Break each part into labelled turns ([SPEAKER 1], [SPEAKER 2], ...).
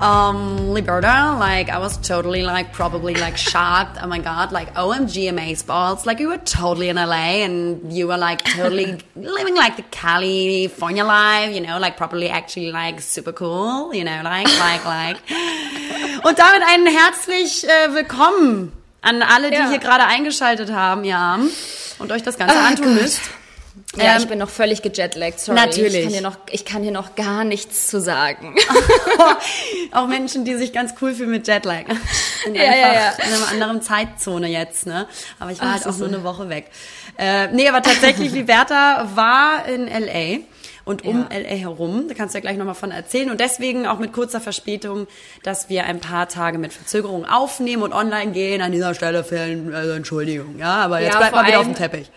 [SPEAKER 1] Um, Liberta, like, I was totally, like, probably, like, shocked. Oh my god, like, OMG, amaze balls. Like, you were totally in LA and you were, like, totally living, like, the California life, you know, like, probably actually, like, super cool, you know, like, like, like. Und damit ein herzlich äh, willkommen an alle, die
[SPEAKER 2] Ja.
[SPEAKER 1] hier gerade eingeschaltet haben, ja, und euch das Ganze
[SPEAKER 2] Ah,
[SPEAKER 1] antun müsst.
[SPEAKER 2] Ja,
[SPEAKER 1] Ähm,
[SPEAKER 2] ich bin noch völlig gejetlaggt, sorry.
[SPEAKER 1] Natürlich.
[SPEAKER 2] Ich kann, hier noch, ich kann hier noch gar nichts zu sagen.
[SPEAKER 1] auch Menschen, die sich ganz cool fühlen mit Jetlag. Sind
[SPEAKER 2] Ja,
[SPEAKER 1] einfach
[SPEAKER 2] ja, ja.
[SPEAKER 1] in einer anderen Zeitzone jetzt, ne? Aber ich war
[SPEAKER 2] Ach,
[SPEAKER 1] halt auch
[SPEAKER 2] so.
[SPEAKER 1] eine Woche weg. Äh, nee, aber tatsächlich, Liberta war in L.A. und um
[SPEAKER 2] Ja.
[SPEAKER 1] L.A. herum. Da kannst du ja gleich nochmal von erzählen. Und deswegen auch mit kurzer Verspätung, dass wir ein paar Tage mit Verzögerung aufnehmen und online gehen. An dieser Stelle fehlen, also Entschuldigung, ja? Aber jetzt
[SPEAKER 2] Ja,
[SPEAKER 1] bleibt mal wieder auf dem Teppich.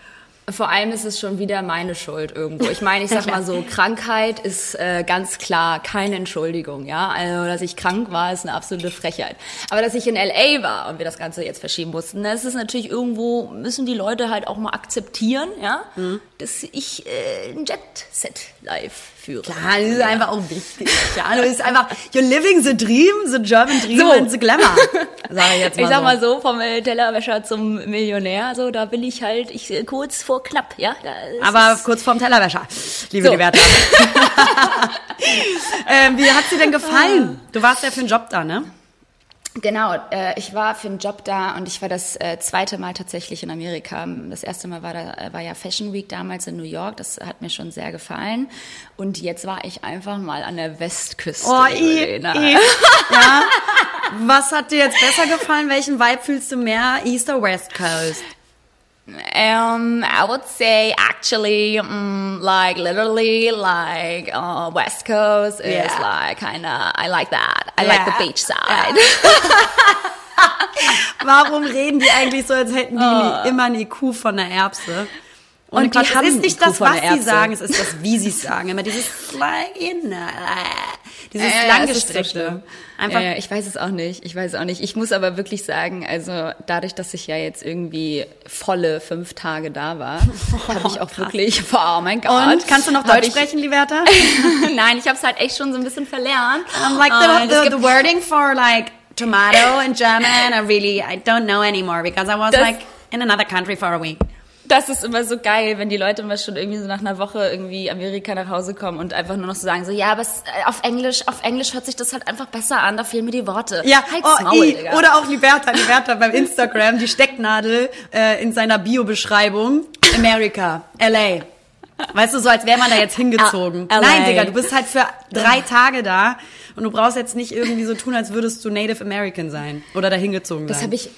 [SPEAKER 2] Vor allem ist es schon wieder meine Schuld irgendwo. Ich meine, ich sag mal so, Krankheit ist äh, ganz klar keine Entschuldigung, ja. Also, dass ich krank war, ist eine absolute Frechheit. Aber dass ich in LA war und wir das Ganze jetzt verschieben mussten, das ist natürlich irgendwo, müssen die Leute halt auch mal akzeptieren, ja,
[SPEAKER 1] Mhm.
[SPEAKER 2] dass ich äh, ein Jet-Set live führe.
[SPEAKER 1] Klar, das ist einfach auch wichtig. Ja, du bist einfach, you're living the dream, the German dream
[SPEAKER 2] So.
[SPEAKER 1] and the glamour. Sag ich jetzt mal
[SPEAKER 2] Ich sag
[SPEAKER 1] so.
[SPEAKER 2] mal so, vom äh, Tellerwäscher zum Millionär, so, da will ich halt, ich äh, kurz vor knapp, ja. Ist
[SPEAKER 1] Aber kurz vorm Tellerwäscher, liebe
[SPEAKER 2] So.
[SPEAKER 1] Liberta. ähm, wie hat sie denn gefallen? Du warst ja für einen Job da, ne?
[SPEAKER 2] Genau, äh, ich war für einen Job da und ich war das äh, zweite Mal tatsächlich in Amerika. Das erste Mal war, da, äh, war ja Fashion Week damals in New York, das hat mir schon sehr gefallen. Und jetzt war ich einfach mal an der Westküste.
[SPEAKER 1] Oh, i, i. Ja. Was hat dir jetzt besser gefallen? Welchen Vibe fühlst du mehr? East or West Coast?
[SPEAKER 2] Um, I would say actually, mm, like literally, like uh, West Coast is
[SPEAKER 1] Yeah.
[SPEAKER 2] like kind of. I like that. I like
[SPEAKER 1] Yeah.
[SPEAKER 2] the beach side.
[SPEAKER 1] Warum reden die eigentlich so, als hätten die immer ein IQ von einer Erbse? Und,
[SPEAKER 2] Und die
[SPEAKER 1] Quatsch,
[SPEAKER 2] haben
[SPEAKER 1] es ist nicht das, was sie sagen, es ist das, wie sie es sagen. Immer dieses like, in, dieses
[SPEAKER 2] so
[SPEAKER 1] langgestreckte. Einfach
[SPEAKER 2] ja, ich weiß es auch nicht. Ich weiß es auch nicht. Ich muss aber wirklich sagen, also dadurch, dass ich ja jetzt irgendwie volle fünf Tage da war, habe ich auch wirklich, oh mein Gott.
[SPEAKER 1] Und kannst du noch Deutsch
[SPEAKER 2] ich,
[SPEAKER 1] sprechen, Liberta?
[SPEAKER 2] Nein, ich habe es halt echt schon so ein bisschen verlernt.
[SPEAKER 1] I'm like the, the,
[SPEAKER 2] gibt-
[SPEAKER 1] the wording for like tomato in German. I really I don't know anymore because I was
[SPEAKER 2] Das-
[SPEAKER 1] like in another country for a week.
[SPEAKER 2] Das ist immer so geil, wenn die Leute immer schon irgendwie so nach einer Woche irgendwie Amerika nach Hause kommen und einfach nur noch so sagen so, ja, aber es, äh, auf Englisch, auf Englisch hört sich das halt einfach besser an, da fehlen mir die Worte.
[SPEAKER 1] Ja,
[SPEAKER 2] Halt's
[SPEAKER 1] oh,
[SPEAKER 2] Maul,
[SPEAKER 1] i, oder auch Liberta, Liberta beim Instagram, die Stecknadel äh, in seiner Bio-Beschreibung. America, LA. Weißt du, so als wäre man da jetzt hingezogen.
[SPEAKER 2] L- LA.
[SPEAKER 1] Nein, Digga, du bist halt für drei Tage da und du brauchst jetzt nicht irgendwie so tun, als würdest du Native American sein oder da hingezogen
[SPEAKER 2] Das
[SPEAKER 1] sein.
[SPEAKER 2] habe ich.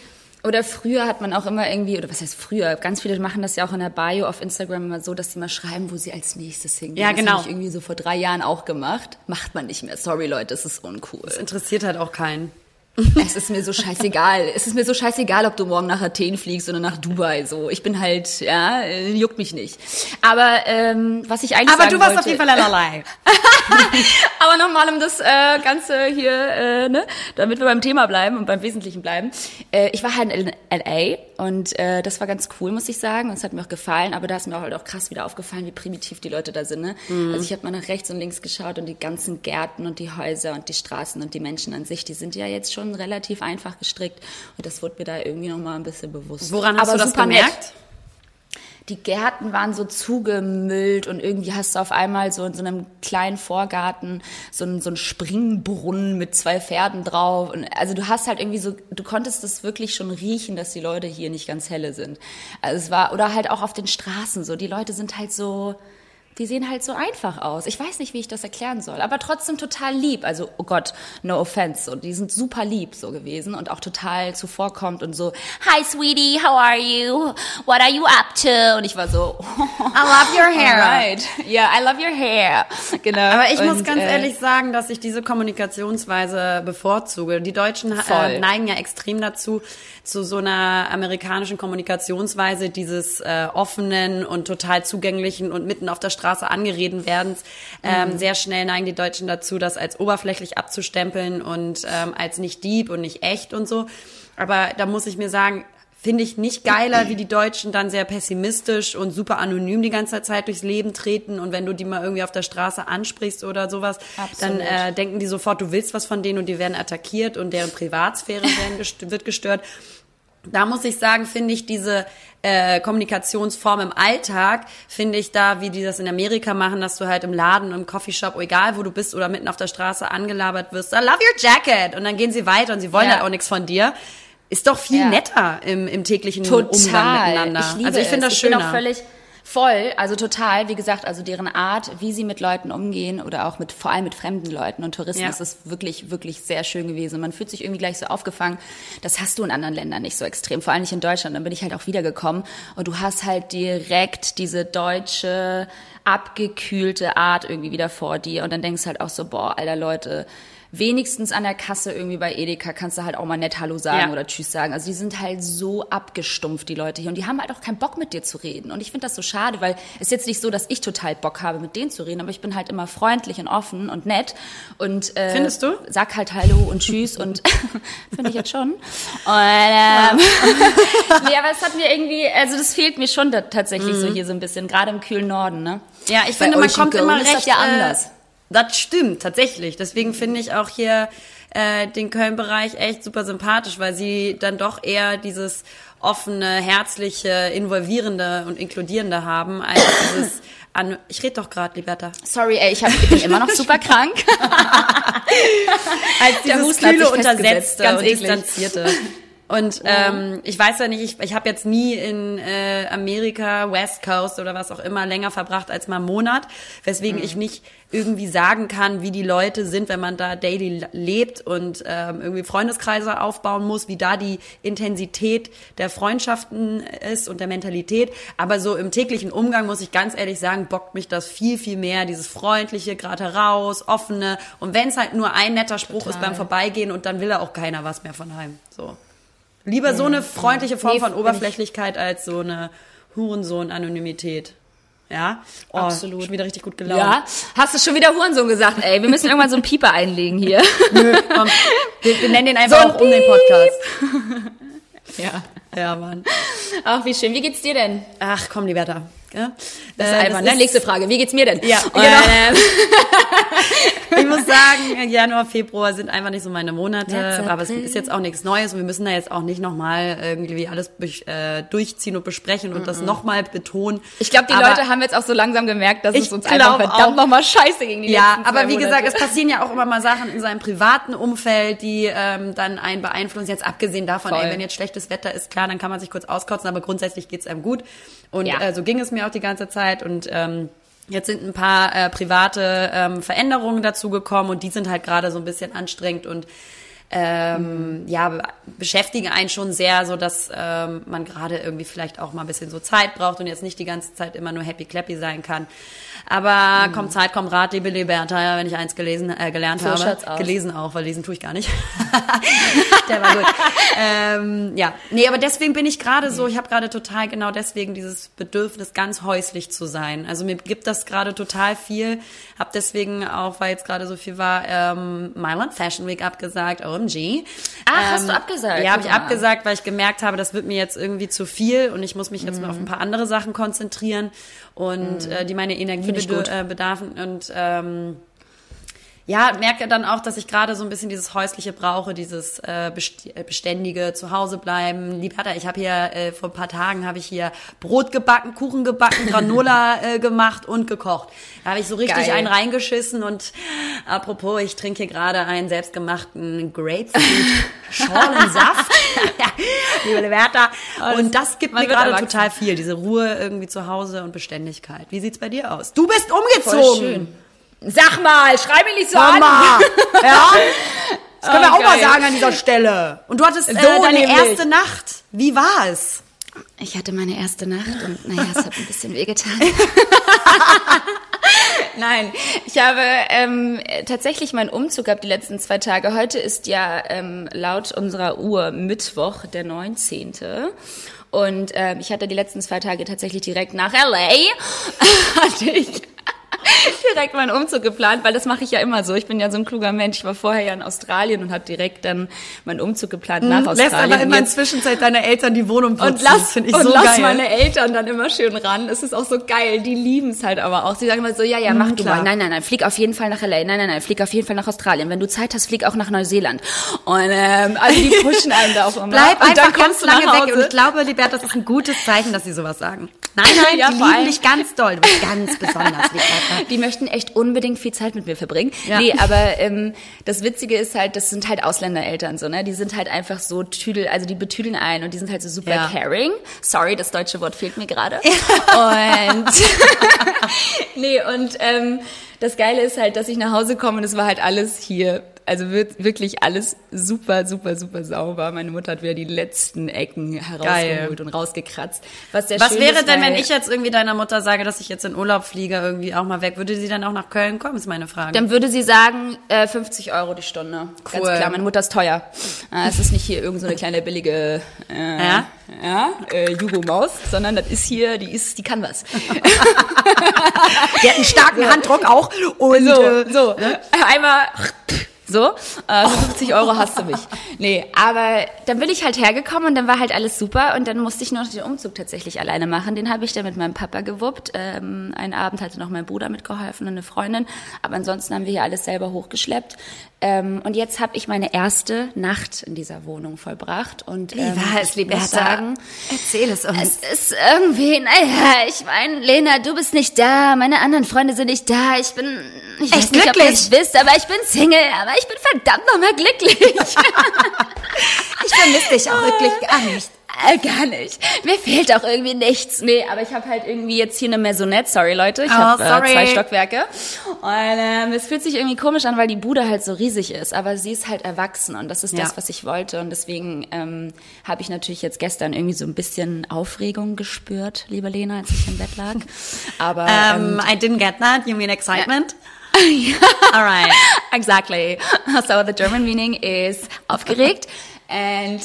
[SPEAKER 2] Oder früher hat man auch immer irgendwie, oder was heißt früher? Ganz viele machen das ja auch in der Bio auf Instagram immer so, dass sie mal schreiben, wo sie als nächstes hingehen.
[SPEAKER 1] Ja,
[SPEAKER 2] das
[SPEAKER 1] genau.
[SPEAKER 2] habe ich irgendwie so vor drei Jahren auch gemacht. Macht man nicht mehr. Sorry, Leute, es ist uncool.
[SPEAKER 1] das interessiert halt auch keinen.
[SPEAKER 2] Es ist mir so scheißegal. Es ist mir so scheißegal, ob du morgen nach Athen fliegst oder nach Dubai. So, ich bin halt, ja, äh, juckt mich nicht. Aber ähm, was ich eigentlich
[SPEAKER 1] Aber du warst
[SPEAKER 2] wollte,
[SPEAKER 1] auf jeden Fall allerlei.
[SPEAKER 2] Aber nochmal, um das äh, Ganze hier, äh, ne, damit wir beim Thema bleiben und beim Wesentlichen bleiben. Äh, ich war halt in L.A. und äh, das war ganz cool, muss ich sagen. Und es hat mir auch gefallen. Aber da ist mir auch halt auch krass wieder aufgefallen, wie primitiv die Leute da sind. Ne? Also ich habe mal nach rechts und links geschaut und die ganzen Gärten und die Häuser und die Straßen und die Menschen an sich, die sind ja jetzt schon relativ einfach gestrickt. Und das wurde mir da irgendwie nochmal ein bisschen bewusst.
[SPEAKER 1] Woran hast
[SPEAKER 2] Aber
[SPEAKER 1] du das
[SPEAKER 2] super nett
[SPEAKER 1] gemerkt?
[SPEAKER 2] Die Gärten waren so zugemüllt und irgendwie hast du auf einmal so in so einem kleinen Vorgarten so einen, so einen Springbrunnen mit zwei Pferden drauf. Und also du hast halt irgendwie so, du konntest das wirklich schon riechen, dass die Leute hier nicht ganz helle sind. Also es war, oder halt auch auf den Straßen so, die Leute sind halt so, die sehen halt so einfach aus. Ich weiß nicht, wie ich das erklären soll, aber trotzdem total lieb. Also, oh Gott, no offense. So, die sind super lieb so gewesen und auch total zuvorkommt und so, Hi, sweetie, how are you? What are you up to? Und ich war so,
[SPEAKER 1] I love your hair.
[SPEAKER 2] Alright. Yeah, I love your hair. Genau.
[SPEAKER 1] Aber ich muss
[SPEAKER 2] Und,
[SPEAKER 1] ganz
[SPEAKER 2] äh,
[SPEAKER 1] ehrlich sagen, dass ich diese Kommunikationsweise bevorzuge. Die Deutschen äh, neigen ja extrem dazu, zu so einer amerikanischen Kommunikationsweise, dieses äh, offenen und total zugänglichen und mitten auf der Straße angereden werden. Ähm, sehr schnell neigen die Deutschen dazu, das als oberflächlich abzustempeln und ähm, als nicht Dieb und nicht echt und so. Aber da muss ich mir sagen, finde ich nicht geiler, wie die Deutschen dann sehr pessimistisch und super anonym die ganze Zeit durchs Leben treten und wenn du die mal irgendwie auf der Straße ansprichst oder sowas,
[SPEAKER 2] Absolut.
[SPEAKER 1] dann äh, denken die sofort, du willst was von denen und die werden attackiert und deren Privatsphäre werden gest wird gestört. Da muss ich sagen, finde ich diese äh, Kommunikationsform im Alltag, finde ich da, wie die das in Amerika machen, dass du halt im Laden, im Coffeeshop, egal wo du bist oder mitten auf der Straße angelabert wirst, I love your jacket und dann gehen sie weiter und sie wollen
[SPEAKER 2] Ja.
[SPEAKER 1] halt auch nichts von dir. Ist doch viel
[SPEAKER 2] Ja.
[SPEAKER 1] netter im, im täglichen
[SPEAKER 2] Total.
[SPEAKER 1] Umgang miteinander.
[SPEAKER 2] Ich liebe
[SPEAKER 1] also ich finde das
[SPEAKER 2] Ich bin
[SPEAKER 1] schöner.
[SPEAKER 2] auch völlig voll, also total, wie gesagt, also deren Art, wie sie mit Leuten umgehen oder auch mit vor allem mit fremden Leuten und Touristen,
[SPEAKER 1] Ja.
[SPEAKER 2] das ist wirklich wirklich sehr schön gewesen. Man fühlt sich irgendwie gleich so aufgefangen. Das hast du in anderen Ländern nicht so extrem, vor allem nicht in Deutschland. Dann bin ich halt auch wiedergekommen und du hast halt direkt diese deutsche abgekühlte Art irgendwie wieder vor dir und dann denkst du halt auch so, boah, alter Leute, wenigstens an der Kasse irgendwie bei Edeka kannst du halt auch mal nett Hallo sagen
[SPEAKER 1] Ja.
[SPEAKER 2] oder Tschüss sagen. Also die sind halt so abgestumpft, die Leute hier. Und die haben halt auch keinen Bock mit dir zu reden. Und ich finde das so schade, weil es ist jetzt nicht so, dass ich total Bock habe, mit denen zu reden, aber ich bin halt immer freundlich und offen und nett. Und äh,
[SPEAKER 1] Findest du?
[SPEAKER 2] Sag halt Hallo und Tschüss und finde ich jetzt schon. Und, ähm, nee, aber es hat mir irgendwie, also das fehlt mir schon da, tatsächlich so hier so ein bisschen, gerade im kühlen Norden, ne?
[SPEAKER 1] Ja, ich
[SPEAKER 2] Bei
[SPEAKER 1] finde, man kommt immer
[SPEAKER 2] ist
[SPEAKER 1] recht.
[SPEAKER 2] ja anders.
[SPEAKER 1] Äh, das stimmt, tatsächlich. Deswegen finde ich auch hier äh, den Köln-Bereich echt super sympathisch, weil sie dann doch eher dieses offene, herzliche, involvierende und inkludierende haben, als dieses an ich rede doch gerade, Liberta.
[SPEAKER 2] Sorry, ey, ich, hab, ich bin immer noch super krank.
[SPEAKER 1] Als dieses kühle, untersetzte
[SPEAKER 2] Ganz
[SPEAKER 1] und
[SPEAKER 2] eklig.
[SPEAKER 1] distanzierte. Und ähm, ich weiß ja nicht, ich, ich habe jetzt nie in äh, Amerika, West Coast oder was auch immer länger verbracht als mal einen Monat, weswegen
[SPEAKER 2] Mhm.
[SPEAKER 1] ich nicht irgendwie sagen kann, wie die Leute sind, wenn man da daily lebt und ähm, irgendwie Freundeskreise aufbauen muss, wie da die Intensität der Freundschaften ist und der Mentalität. Aber so im täglichen Umgang muss ich ganz ehrlich sagen, bockt mich das viel, viel mehr, dieses freundliche, gerade heraus, offene. Und wenn es halt nur ein netter Spruch ist
[SPEAKER 2] Total.
[SPEAKER 1] beim Vorbeigehen und dann will er auch keiner was mehr von heim. So. Lieber so eine freundliche Form
[SPEAKER 2] Nee,
[SPEAKER 1] von Oberflächlichkeit als so eine Hurensohn-Anonymität. Ja? Oh,
[SPEAKER 2] Absolut.
[SPEAKER 1] Schon wieder richtig gut gelaunt.
[SPEAKER 2] Ja, hast du schon wieder Hurensohn gesagt, ey. Wir müssen irgendwann so einen Pieper einlegen hier.
[SPEAKER 1] Komm, wir, wir nennen den einfach
[SPEAKER 2] So ein
[SPEAKER 1] auch um den Podcast.
[SPEAKER 2] Ja.
[SPEAKER 1] Ja, Mann.
[SPEAKER 2] Ach, wie schön. Wie geht's dir denn?
[SPEAKER 1] Ach, komm, Liberta. Ja?
[SPEAKER 2] Das ist
[SPEAKER 1] Äh,
[SPEAKER 2] albern, ne? Nächste Frage. Wie geht's mir denn?
[SPEAKER 1] Ja,
[SPEAKER 2] Und,
[SPEAKER 1] genau.
[SPEAKER 2] ähm,
[SPEAKER 1] Ich muss sagen, Januar, Februar sind einfach nicht so meine Monate,
[SPEAKER 2] März,
[SPEAKER 1] aber es ist jetzt auch nichts Neues und wir müssen da jetzt auch nicht nochmal irgendwie alles äh, durchziehen und besprechen und das nochmal betonen.
[SPEAKER 2] ich glaube, die
[SPEAKER 1] Aber-
[SPEAKER 2] Leute haben jetzt auch so langsam gemerkt, dass
[SPEAKER 1] Ich
[SPEAKER 2] es uns einfach verdammt nochmal scheiße gegen die
[SPEAKER 1] Ja, aber wie gesagt, es passieren ja auch immer mal Sachen in seinem privaten Umfeld, die ähm, dann einen beeinflussen. Jetzt abgesehen davon, ey, wenn jetzt schlechtes Wetter ist, klar, dann kann man sich kurz auskotzen, aber grundsätzlich geht's einem gut. Und
[SPEAKER 2] Ja.
[SPEAKER 1] äh, so ging es mir auch die ganze Zeit. Und ähm, jetzt sind ein paar äh, private ähm, Veränderungen dazugekommen und die sind halt gerade so ein bisschen anstrengend und ähm, ja, be- beschäftigen einen schon sehr, so dass ähm, man gerade irgendwie vielleicht auch mal ein bisschen so Zeit braucht und jetzt nicht die ganze Zeit immer nur happy clappy sein kann. Aber kommt Zeit, kommt Rat, liebe Liberta, ja, wenn ich eins gelesen, äh, gelernt
[SPEAKER 2] So
[SPEAKER 1] habe. Gelesen auch, weil lesen tue ich gar nicht. Der war gut. ähm, ja, nee, aber deswegen bin ich gerade so, ich habe gerade total genau deswegen dieses Bedürfnis, ganz häuslich zu sein. Also mir gibt das gerade total viel. Hab deswegen auch, weil jetzt gerade so viel war, ähm, Mailand Fashion Week abgesagt, OMG.
[SPEAKER 2] Ach, hast
[SPEAKER 1] ähm,
[SPEAKER 2] du abgesagt?
[SPEAKER 1] Ja, habe ich
[SPEAKER 2] mal.
[SPEAKER 1] abgesagt, weil ich gemerkt habe, das wird mir jetzt irgendwie zu viel und ich muss mich jetzt mal
[SPEAKER 2] Mhm.
[SPEAKER 1] auf ein paar andere Sachen konzentrieren und äh, die meine Energie
[SPEAKER 2] Gut.
[SPEAKER 1] äh, bedarfen und ähm, ja, merke dann auch, dass ich gerade so ein bisschen dieses häusliche brauche, dieses äh, äh, beständige Zuhause bleiben. Liberta, ich habe hier äh, vor ein paar Tagen habe ich hier Brot gebacken, Kuchen gebacken, Granola äh, gemacht und gekocht. Da habe ich so richtig
[SPEAKER 2] Geil.
[SPEAKER 1] einen reingeschissen und apropos, ich trinke hier gerade einen selbstgemachten Grapefruit Schorlensaft. Liebe Liberta, und das gibt mir gerade total viel, diese Ruhe irgendwie zu Hause und Beständigkeit. Wie sieht's bei dir aus? Du bist umgezogen.
[SPEAKER 2] Sag mal, schrei mir nicht so
[SPEAKER 1] Hör
[SPEAKER 2] an.
[SPEAKER 1] mal. Ja? Das können wir
[SPEAKER 2] Oh,
[SPEAKER 1] auch mal
[SPEAKER 2] geil.
[SPEAKER 1] sagen an dieser Stelle. Und du hattest äh,
[SPEAKER 2] So
[SPEAKER 1] deine
[SPEAKER 2] nämlich.
[SPEAKER 1] erste Nacht. Wie war es?
[SPEAKER 2] Ich hatte meine erste Nacht und naja, es hat ein bisschen wehgetan. Nein, ich habe ähm, tatsächlich meinen Umzug gehabt die letzten zwei Tage. Heute ist ja ähm, laut unserer Uhr Mittwoch, der 19. Und ähm, ich hatte die letzten zwei Tage tatsächlich direkt nach LA. hatte ich direkt meinen Umzug geplant, weil das mache ich ja immer so. Ich bin ja so ein kluger Mensch. Ich war vorher ja in Australien und habe direkt dann meinen Umzug geplant nach Australien.
[SPEAKER 1] Lässt aber immer in Zwischenzeit deine Eltern die Wohnung putzen.
[SPEAKER 2] und lass,
[SPEAKER 1] das finde ich
[SPEAKER 2] und
[SPEAKER 1] so
[SPEAKER 2] lass
[SPEAKER 1] geil.
[SPEAKER 2] meine Eltern dann immer schön ran. Es ist auch so geil. Die lieben es halt aber auch. Sie sagen immer so, ja, ja, mach du
[SPEAKER 1] klar.
[SPEAKER 2] mal. Nein, nein, nein, flieg auf jeden Fall nach LA. Nein, nein, nein, flieg auf jeden Fall nach Australien. Wenn du Zeit hast, flieg auch nach Neuseeland. Und ähm, also die pushen einen da auch immer.
[SPEAKER 1] Bleib
[SPEAKER 2] und
[SPEAKER 1] einfach
[SPEAKER 2] dann
[SPEAKER 1] ganz
[SPEAKER 2] kommst du
[SPEAKER 1] lange weg. Und ich glaube, Liberta, das ist ein gutes Zeichen, dass sie sowas sagen. Nein, nein,
[SPEAKER 2] Ja,
[SPEAKER 1] die
[SPEAKER 2] vor
[SPEAKER 1] lieben
[SPEAKER 2] allem-
[SPEAKER 1] dich ganz doll. Du bist ganz besonders, Liberta.
[SPEAKER 2] Die möchten echt unbedingt viel Zeit mit mir verbringen.
[SPEAKER 1] Ja.
[SPEAKER 2] Nee, aber ähm, das Witzige ist halt, das sind halt Ausländereltern so, ne? Die sind halt einfach so Tüdel, also die betüdeln ein und die sind halt so super
[SPEAKER 1] Ja.
[SPEAKER 2] caring. Sorry, das deutsche Wort fehlt mir gerade. Und nee, und ähm, das Geile ist halt, dass ich nach Hause komme und es war halt alles hier. Also wird wirklich alles super, super, super sauber. Meine Mutter hat wieder die letzten Ecken herausgeholt und rausgekratzt. Was, sehr
[SPEAKER 1] Was wäre
[SPEAKER 2] ist,
[SPEAKER 1] denn, wenn ich jetzt irgendwie deiner Mutter sage, dass ich jetzt in Urlaub fliege, irgendwie auch mal weg? Würde sie dann auch nach Köln kommen, ist meine Frage.
[SPEAKER 2] Dann würde sie sagen, äh, 50 Euro die Stunde. Ganz
[SPEAKER 1] Cool.
[SPEAKER 2] klar, meine Mutter ist teuer. Äh, es ist nicht hier irgendeine so eine kleine billige äh,
[SPEAKER 1] Ja?
[SPEAKER 2] ja, äh, Jugo-Maus, sondern das ist hier, die ist, die kann was.
[SPEAKER 1] Die hat einen starken Handdruck auch. Und,
[SPEAKER 2] so,
[SPEAKER 1] äh,
[SPEAKER 2] so, einmal so, äh, für 50 Euro hast du mich. Nee, aber dann bin ich halt hergekommen und dann war halt alles super und dann musste ich nur noch den Umzug tatsächlich alleine machen. Den habe ich dann mit meinem Papa gewuppt. Ähm, einen Abend hatte noch mein Bruder mitgeholfen und eine Freundin, aber ansonsten haben wir hier alles selber hochgeschleppt. Ähm, und jetzt habe ich meine erste Nacht in dieser Wohnung vollbracht und
[SPEAKER 1] Wie
[SPEAKER 2] ähm,
[SPEAKER 1] war es, Liberta?
[SPEAKER 2] muss sagen,
[SPEAKER 1] Erzähl es uns.
[SPEAKER 2] es ist irgendwie, naja, ich meine, Lena, du bist nicht da, meine anderen Freunde sind nicht da, ich bin, ich weiß
[SPEAKER 1] Echt
[SPEAKER 2] nicht, ob ihr
[SPEAKER 1] glücklich?
[SPEAKER 2] es wisst, aber ich bin Single, aber ich bin verdammt nochmal glücklich.
[SPEAKER 1] ich vermisse dich auch wirklich gar nicht.
[SPEAKER 2] Äh, Gar nicht. Mir fehlt auch irgendwie nichts. Nee, aber ich habe halt irgendwie jetzt hier eine Maisonette. Sorry, Leute. Ich
[SPEAKER 1] Oh,
[SPEAKER 2] habe äh, zwei Stockwerke. Und ähm, es fühlt sich irgendwie komisch an, weil die Bude halt so riesig ist. Aber sie ist halt erwachsen und das ist
[SPEAKER 1] Ja.
[SPEAKER 2] das, was ich wollte. Und deswegen ähm, habe ich natürlich jetzt gestern irgendwie so ein bisschen Aufregung gespürt, liebe Lena, als ich im Bett lag. Aber
[SPEAKER 1] Um, I didn't get that. You mean excitement? All right.
[SPEAKER 2] Exactly. So the German meaning is aufgeregt. And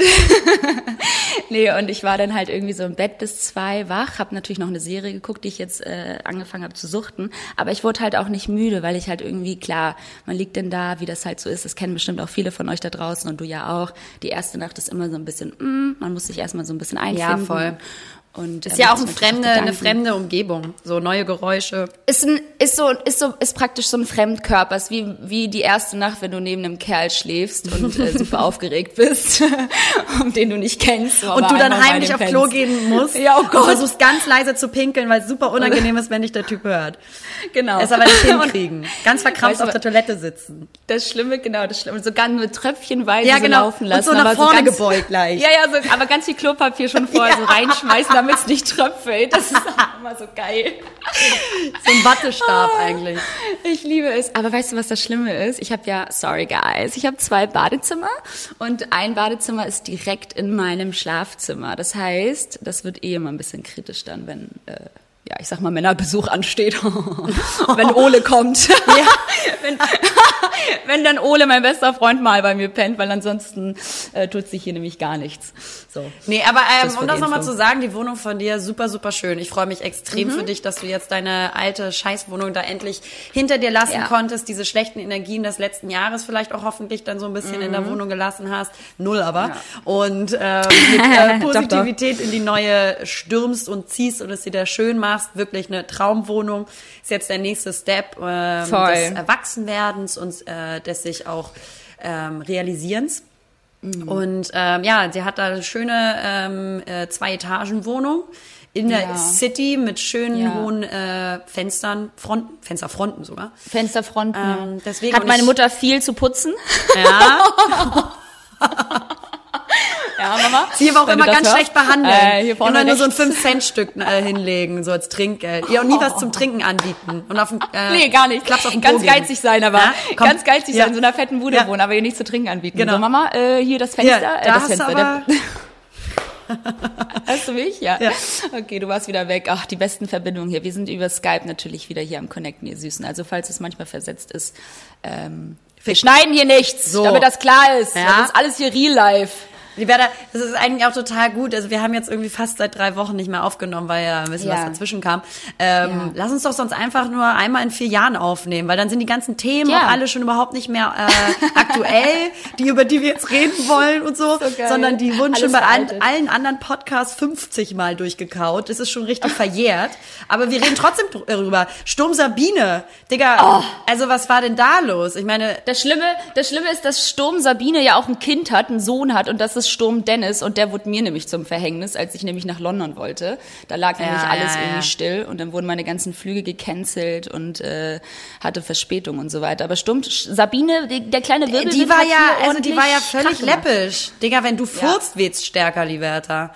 [SPEAKER 2] nee, und ich war dann halt irgendwie so im Bett bis zwei wach, habe natürlich noch eine Serie geguckt, die ich jetzt äh, angefangen habe zu suchten, aber ich wurde halt auch nicht müde, weil ich halt irgendwie klar, man liegt denn da, wie das halt so ist. Das kennen bestimmt auch viele von euch da draußen und du ja auch. Die erste Nacht ist immer so ein bisschen, mm, man muss sich erstmal so ein bisschen einfinden.
[SPEAKER 1] voll.
[SPEAKER 2] Und
[SPEAKER 1] Ist
[SPEAKER 2] äh,
[SPEAKER 1] ja auch ein fremde, eine fremde Umgebung. So neue Geräusche.
[SPEAKER 2] ist ein, ist so, ist so, ist praktisch so ein Fremdkörper. Ist wie, wie die erste Nacht, wenn du neben einem Kerl schläfst und äh, super aufgeregt bist, um den du nicht kennst.
[SPEAKER 1] Und du dann heimlich auf Klo gehen musst.
[SPEAKER 2] Ja, oh
[SPEAKER 1] Und
[SPEAKER 2] Gott.
[SPEAKER 1] versuchst ganz leise zu pinkeln, weil es super unangenehm ist, wenn dich der Typ hört.
[SPEAKER 2] Genau.
[SPEAKER 1] Es aber nicht hinkriegen. Ganz verkrampft
[SPEAKER 2] Weißt du,
[SPEAKER 1] auf der Toilette sitzen.
[SPEAKER 2] Das Schlimme, genau, das Schlimme. Sogar nur tröpfchenweise
[SPEAKER 1] Ja,
[SPEAKER 2] so
[SPEAKER 1] genau.
[SPEAKER 2] laufen
[SPEAKER 1] Und
[SPEAKER 2] lassen.
[SPEAKER 1] so nach
[SPEAKER 2] aber
[SPEAKER 1] vorne
[SPEAKER 2] ganz,
[SPEAKER 1] gebeugt leicht.
[SPEAKER 2] Ja, ja, so, aber ganz viel Klopapier schon vorher
[SPEAKER 1] Ja.
[SPEAKER 2] so reinschmeißen, damit es nicht tröpfelt. Das ist auch immer so geil.
[SPEAKER 1] So ein Wattestab eigentlich.
[SPEAKER 2] Ich liebe es. Aber weißt du, was das Schlimme ist? Ich habe ja, sorry guys, ich habe zwei Badezimmer und ein Badezimmer ist direkt in meinem Schlafzimmer. Das heißt, das wird eh immer ein bisschen kritisch dann, wenn, äh, ja, ich sag mal, Männerbesuch ansteht. wenn Ole kommt. wenn, wenn dann Ole, mein bester Freund, mal bei mir pennt, weil ansonsten äh, tut sich hier nämlich gar nichts. So.
[SPEAKER 1] Nee, aber ähm, um das nochmal zu sagen, die Wohnung von dir super, super schön. Ich freue mich extrem
[SPEAKER 2] Mhm.
[SPEAKER 1] für dich, dass du jetzt deine alte Scheißwohnung da endlich hinter dir lassen
[SPEAKER 2] Ja.
[SPEAKER 1] konntest, diese schlechten Energien des letzten Jahres vielleicht auch hoffentlich dann so ein bisschen in der Wohnung gelassen hast. Null aber.
[SPEAKER 2] Mhm. Ja.
[SPEAKER 1] Und ähm, mit äh,
[SPEAKER 2] Doch, doch.
[SPEAKER 1] Positivität in die neue stürmst und ziehst und es dir da schön machst. Wirklich eine Traumwohnung. Ist jetzt der nächste Step
[SPEAKER 2] Voll.
[SPEAKER 1] des Erwachsenwerdens und äh, des sich auch ähm, Realisierens.
[SPEAKER 2] Mhm.
[SPEAKER 1] Und ähm, ja, sie hat da eine schöne ähm, äh, Zwei-Etagen-Wohnung in der
[SPEAKER 2] Ja.
[SPEAKER 1] City mit schönen
[SPEAKER 2] Ja.
[SPEAKER 1] hohen äh, Fenstern, Fronten, Fensterfronten sogar.
[SPEAKER 2] Fensterfronten.
[SPEAKER 1] Ähm, deswegen-
[SPEAKER 2] Hat meine Mutter viel zu putzen.
[SPEAKER 1] Ja,
[SPEAKER 2] Ja, Mama.
[SPEAKER 1] sie war auch immer ganz
[SPEAKER 2] hörst.
[SPEAKER 1] schlecht behandelt.
[SPEAKER 2] Äh, hier vorne
[SPEAKER 1] immer nur so ein
[SPEAKER 2] rechts.
[SPEAKER 1] 5-Cent-Stück äh, hinlegen, so als Trinkgeld. Ihr auch nie was zum Trinken anbieten. Und auf dem, äh,
[SPEAKER 2] Nee, gar nicht.
[SPEAKER 1] Klaps auf den
[SPEAKER 2] ganz geizig sein, aber
[SPEAKER 1] Ja? Komm.
[SPEAKER 2] ganz geizig
[SPEAKER 1] Ja.
[SPEAKER 2] sein, in so einer fetten Bude
[SPEAKER 1] Ja.
[SPEAKER 2] wohnen, aber ihr nichts zu trinken anbieten.
[SPEAKER 1] Genau.
[SPEAKER 2] So, Mama, äh, hier das Fenster.
[SPEAKER 1] Ja,
[SPEAKER 2] äh,
[SPEAKER 1] da
[SPEAKER 2] das
[SPEAKER 1] hast du
[SPEAKER 2] Fenster.
[SPEAKER 1] aber-
[SPEAKER 2] Hörst du mich? Ja.
[SPEAKER 1] Ja.
[SPEAKER 2] Okay, du warst wieder weg. Ach, die besten Verbindungen hier. Wir sind über Skype natürlich wieder hier am Connecten, ihr Süßen. Also falls es manchmal versetzt ist, ähm, wir schneiden hier nichts,
[SPEAKER 1] So.
[SPEAKER 2] damit das klar ist.
[SPEAKER 1] Ja.
[SPEAKER 2] Das ist alles hier real life.
[SPEAKER 1] Liberta, das ist eigentlich auch total gut. Also wir haben jetzt irgendwie fast seit drei Wochen nicht mehr aufgenommen, weil ja ein bisschen
[SPEAKER 2] Ja.
[SPEAKER 1] was dazwischen kam. Ähm,
[SPEAKER 2] Ja.
[SPEAKER 1] Lass uns doch sonst einfach nur einmal in vier Jahren aufnehmen, weil dann sind die ganzen Themen
[SPEAKER 2] Ja.
[SPEAKER 1] auch alle schon überhaupt nicht mehr äh, aktuell, die über die wir jetzt reden wollen und so,
[SPEAKER 2] So
[SPEAKER 1] sondern die wurden schon bei allen, allen anderen Podcasts 50 Mal durchgekaut. Das ist schon richtig verjährt. Aber wir reden trotzdem darüber. Sturm Sabine, Digga,
[SPEAKER 2] Oh.
[SPEAKER 1] also was war denn da los? Ich meine,
[SPEAKER 2] Das Schlimme, das Schlimme ist, dass Sturm Sabine ja auch ein Kind hat, einen Sohn hat und das Sturm Dennis und der wurde mir nämlich zum Verhängnis, als ich nämlich nach London wollte. Da lag nämlich
[SPEAKER 1] Ja,
[SPEAKER 2] alles
[SPEAKER 1] ja, ja.
[SPEAKER 2] irgendwie still und dann wurden meine ganzen Flüge gecancelt und äh, hatte Verspätung und so weiter. Aber Sturm Sabine, die, der kleine Wirbelwind
[SPEAKER 1] die war ja,
[SPEAKER 2] hier
[SPEAKER 1] also die war ja völlig läppisch. Digga, wenn du furzt, wird's stärker, Liberta.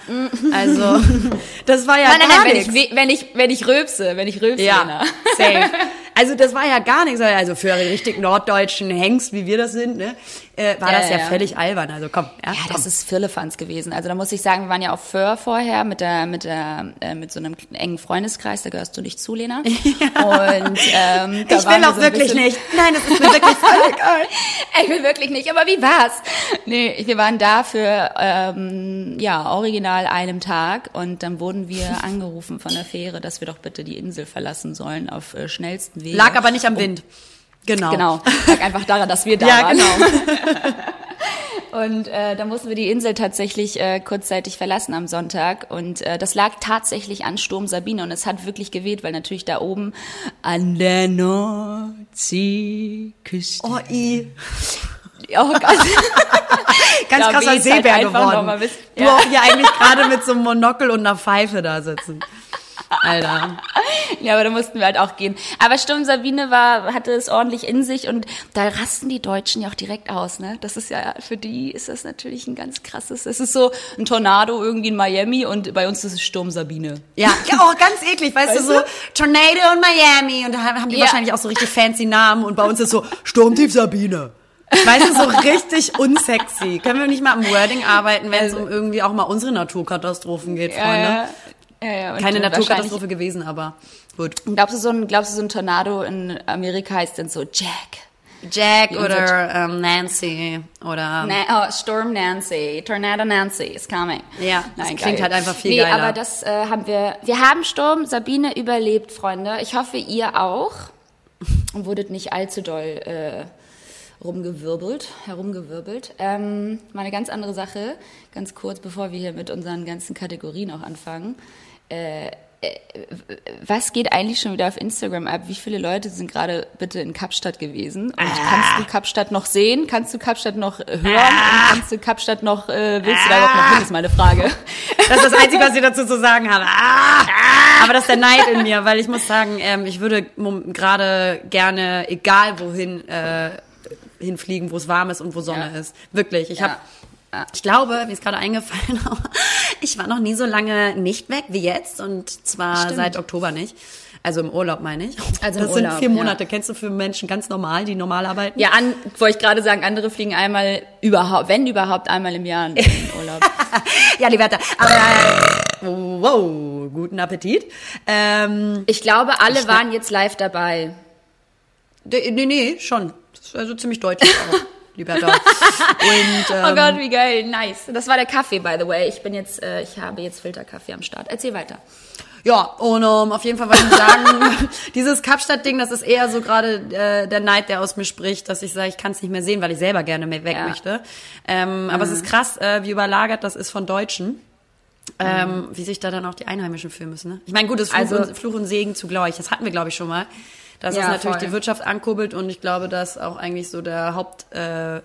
[SPEAKER 1] Also, das war ja
[SPEAKER 2] Nein, nein,
[SPEAKER 1] gar
[SPEAKER 2] nein, wenn ich, we- wenn ich, wenn ich rülpse, wenn ich rülpse,
[SPEAKER 1] Ja,
[SPEAKER 2] Lena.
[SPEAKER 1] safe. Also das war ja gar nichts. Also für einen richtig norddeutschen Hengst, wie wir das sind, ne, äh, war
[SPEAKER 2] Ja,
[SPEAKER 1] das ja,
[SPEAKER 2] ja.
[SPEAKER 1] völlig albern. Also komm, ja,
[SPEAKER 2] Ja,
[SPEAKER 1] komm.
[SPEAKER 2] das ist Firlefanz gewesen. Also da muss ich sagen, wir waren ja auf Föhr vorher mit der, mit der, äh, mit so einem engen Freundeskreis, da gehörst du nicht zu, Lena. Und ähm,
[SPEAKER 1] ich will auch
[SPEAKER 2] so
[SPEAKER 1] wirklich
[SPEAKER 2] bisschen-
[SPEAKER 1] nicht. Nein, das ist mir wirklich voll egal.
[SPEAKER 2] Ich will wirklich nicht, aber wie war's? Nee, wir waren da für ähm, ja, original einem Tag und dann wurden wir angerufen von der Fähre, dass wir doch bitte die Insel verlassen sollen auf äh, schnellsten Wege.
[SPEAKER 1] Lag aber nicht am Wind. Genau.
[SPEAKER 2] Genau, lag einfach daran, dass wir da
[SPEAKER 1] Ja,
[SPEAKER 2] waren.
[SPEAKER 1] genau.
[SPEAKER 2] Und äh, da mussten wir die Insel tatsächlich äh, kurzzeitig verlassen am Sonntag. Und äh, das lag tatsächlich an Sturm Sabine. Und es hat wirklich geweht, weil natürlich da oben an der Nordseeküste.
[SPEAKER 1] Oh, i.
[SPEAKER 2] Oh Gott.
[SPEAKER 1] Ganz
[SPEAKER 2] Da
[SPEAKER 1] krasser
[SPEAKER 2] halt
[SPEAKER 1] Seebär
[SPEAKER 2] noch
[SPEAKER 1] geworden. Du
[SPEAKER 2] Ja.
[SPEAKER 1] auch hier eigentlich gerade mit so einem Monokel und einer Pfeife da sitzen. Alter.
[SPEAKER 2] ja, aber da mussten wir halt auch gehen. Aber Sturm Sabine war, hatte es ordentlich in sich und da rasten die Deutschen ja auch direkt aus, ne? Das ist ja, für die ist das natürlich ein ganz krasses, es ist so ein Tornado irgendwie in Miami und bei uns ist es Sturm Sabine.
[SPEAKER 1] Ja, ja oh, ganz eklig, weißt, du,
[SPEAKER 2] Weißt
[SPEAKER 1] so
[SPEAKER 2] du?
[SPEAKER 1] Tornado in Miami und da haben die
[SPEAKER 2] Ja.
[SPEAKER 1] wahrscheinlich auch so richtig fancy Namen und bei uns ist so Sturmtief Sabine. Weißt du, so richtig unsexy. Können wir nicht mal am Wording arbeiten, wenn es um irgendwie auch mal unsere Naturkatastrophen geht, Freunde?
[SPEAKER 2] ja, ja, ja. Und
[SPEAKER 1] Keine
[SPEAKER 2] äh,
[SPEAKER 1] Naturkatastrophe gewesen, aber gut.
[SPEAKER 2] Glaubst du, so ein, glaubst du, so ein Tornado in Amerika heißt dann so Jack?
[SPEAKER 1] Jack
[SPEAKER 2] Wie
[SPEAKER 1] oder ähm, Nancy oder
[SPEAKER 2] Na, oh, Storm Nancy, Tornado Nancy is coming.
[SPEAKER 1] Ja, das klingt halt einfach viel
[SPEAKER 2] nee,
[SPEAKER 1] geiler.
[SPEAKER 2] aber das äh, haben wir, wir haben Sturm Sabine überlebt, Freunde. Ich hoffe, ihr auch. Und wurdet nicht allzu doll äh, rumgewirbelt, herumgewirbelt. Ähm, mal eine ganz andere Sache, ganz kurz, bevor wir hier mit unseren ganzen Kategorien auch anfangen. Äh, äh, was geht eigentlich schon wieder auf Instagram ab? Wie viele Leute sind gerade bitte in Kapstadt gewesen? Und kannst du Kapstadt noch sehen? Kannst du Kapstadt noch hören? Und kannst du Kapstadt noch, äh, willst du da überhaupt noch hin, ist meine Frage.
[SPEAKER 1] Das ist das Einzige, was ich dazu zu sagen habe. Ah! Aber das ist der Neid in mir, weil ich muss sagen, ähm, ich würde gerade gerne, egal wohin, äh, hinfliegen, wo es warm ist und wo Sonne
[SPEAKER 2] Ja.
[SPEAKER 1] ist. Wirklich. Ich
[SPEAKER 2] Ja.
[SPEAKER 1] habe. Ich glaube, mir ist gerade eingefallen, aber ich war noch nie so lange nicht weg wie jetzt und zwar
[SPEAKER 2] Stimmt.
[SPEAKER 1] seit Oktober nicht. Also im Urlaub meine ich.
[SPEAKER 2] Also
[SPEAKER 1] das sind
[SPEAKER 2] Urlaub,
[SPEAKER 1] vier
[SPEAKER 2] ja.
[SPEAKER 1] Monate. Kennst du für Menschen ganz normal, die normal arbeiten?
[SPEAKER 2] Ja, an, wollte ich gerade sagen, andere fliegen einmal überhaupt, wenn überhaupt einmal im Jahr in den Urlaub.
[SPEAKER 1] Ja, die Werte. Aber wow, guten Appetit. Ähm,
[SPEAKER 2] Ich glaube, alle waren jetzt live dabei.
[SPEAKER 1] nee, nee, schon. Das ist also ziemlich deutlich lieber da. Und ähm,
[SPEAKER 2] Oh Gott, wie geil, nice. Das war der Kaffee, by the way. Ich bin jetzt, äh, ich habe jetzt Filterkaffee am Start. Erzähl weiter.
[SPEAKER 1] Ja, und ähm, auf jeden Fall wollte ich sagen, dieses Kapstadt-Ding, das ist eher so gerade äh, der Neid, der aus mir spricht, dass ich sage, ich kann es nicht mehr sehen, weil ich selber gerne mehr weg
[SPEAKER 2] Ja.
[SPEAKER 1] möchte. Ähm, Aber es ist krass, äh, wie überlagert das ist von Deutschen. Ähm, Wie sich da dann auch die Einheimischen fühlen müssen. Ne? Ich meine, gut, das Fluch,
[SPEAKER 2] Also-
[SPEAKER 1] und, Fluch und Segen zugleich. Das hatten wir, glaube ich, schon mal. Dass
[SPEAKER 2] Ja,
[SPEAKER 1] es natürlich
[SPEAKER 2] voll.
[SPEAKER 1] die Wirtschaft ankurbelt und ich glaube, dass auch eigentlich so der Haupt, äh, äh,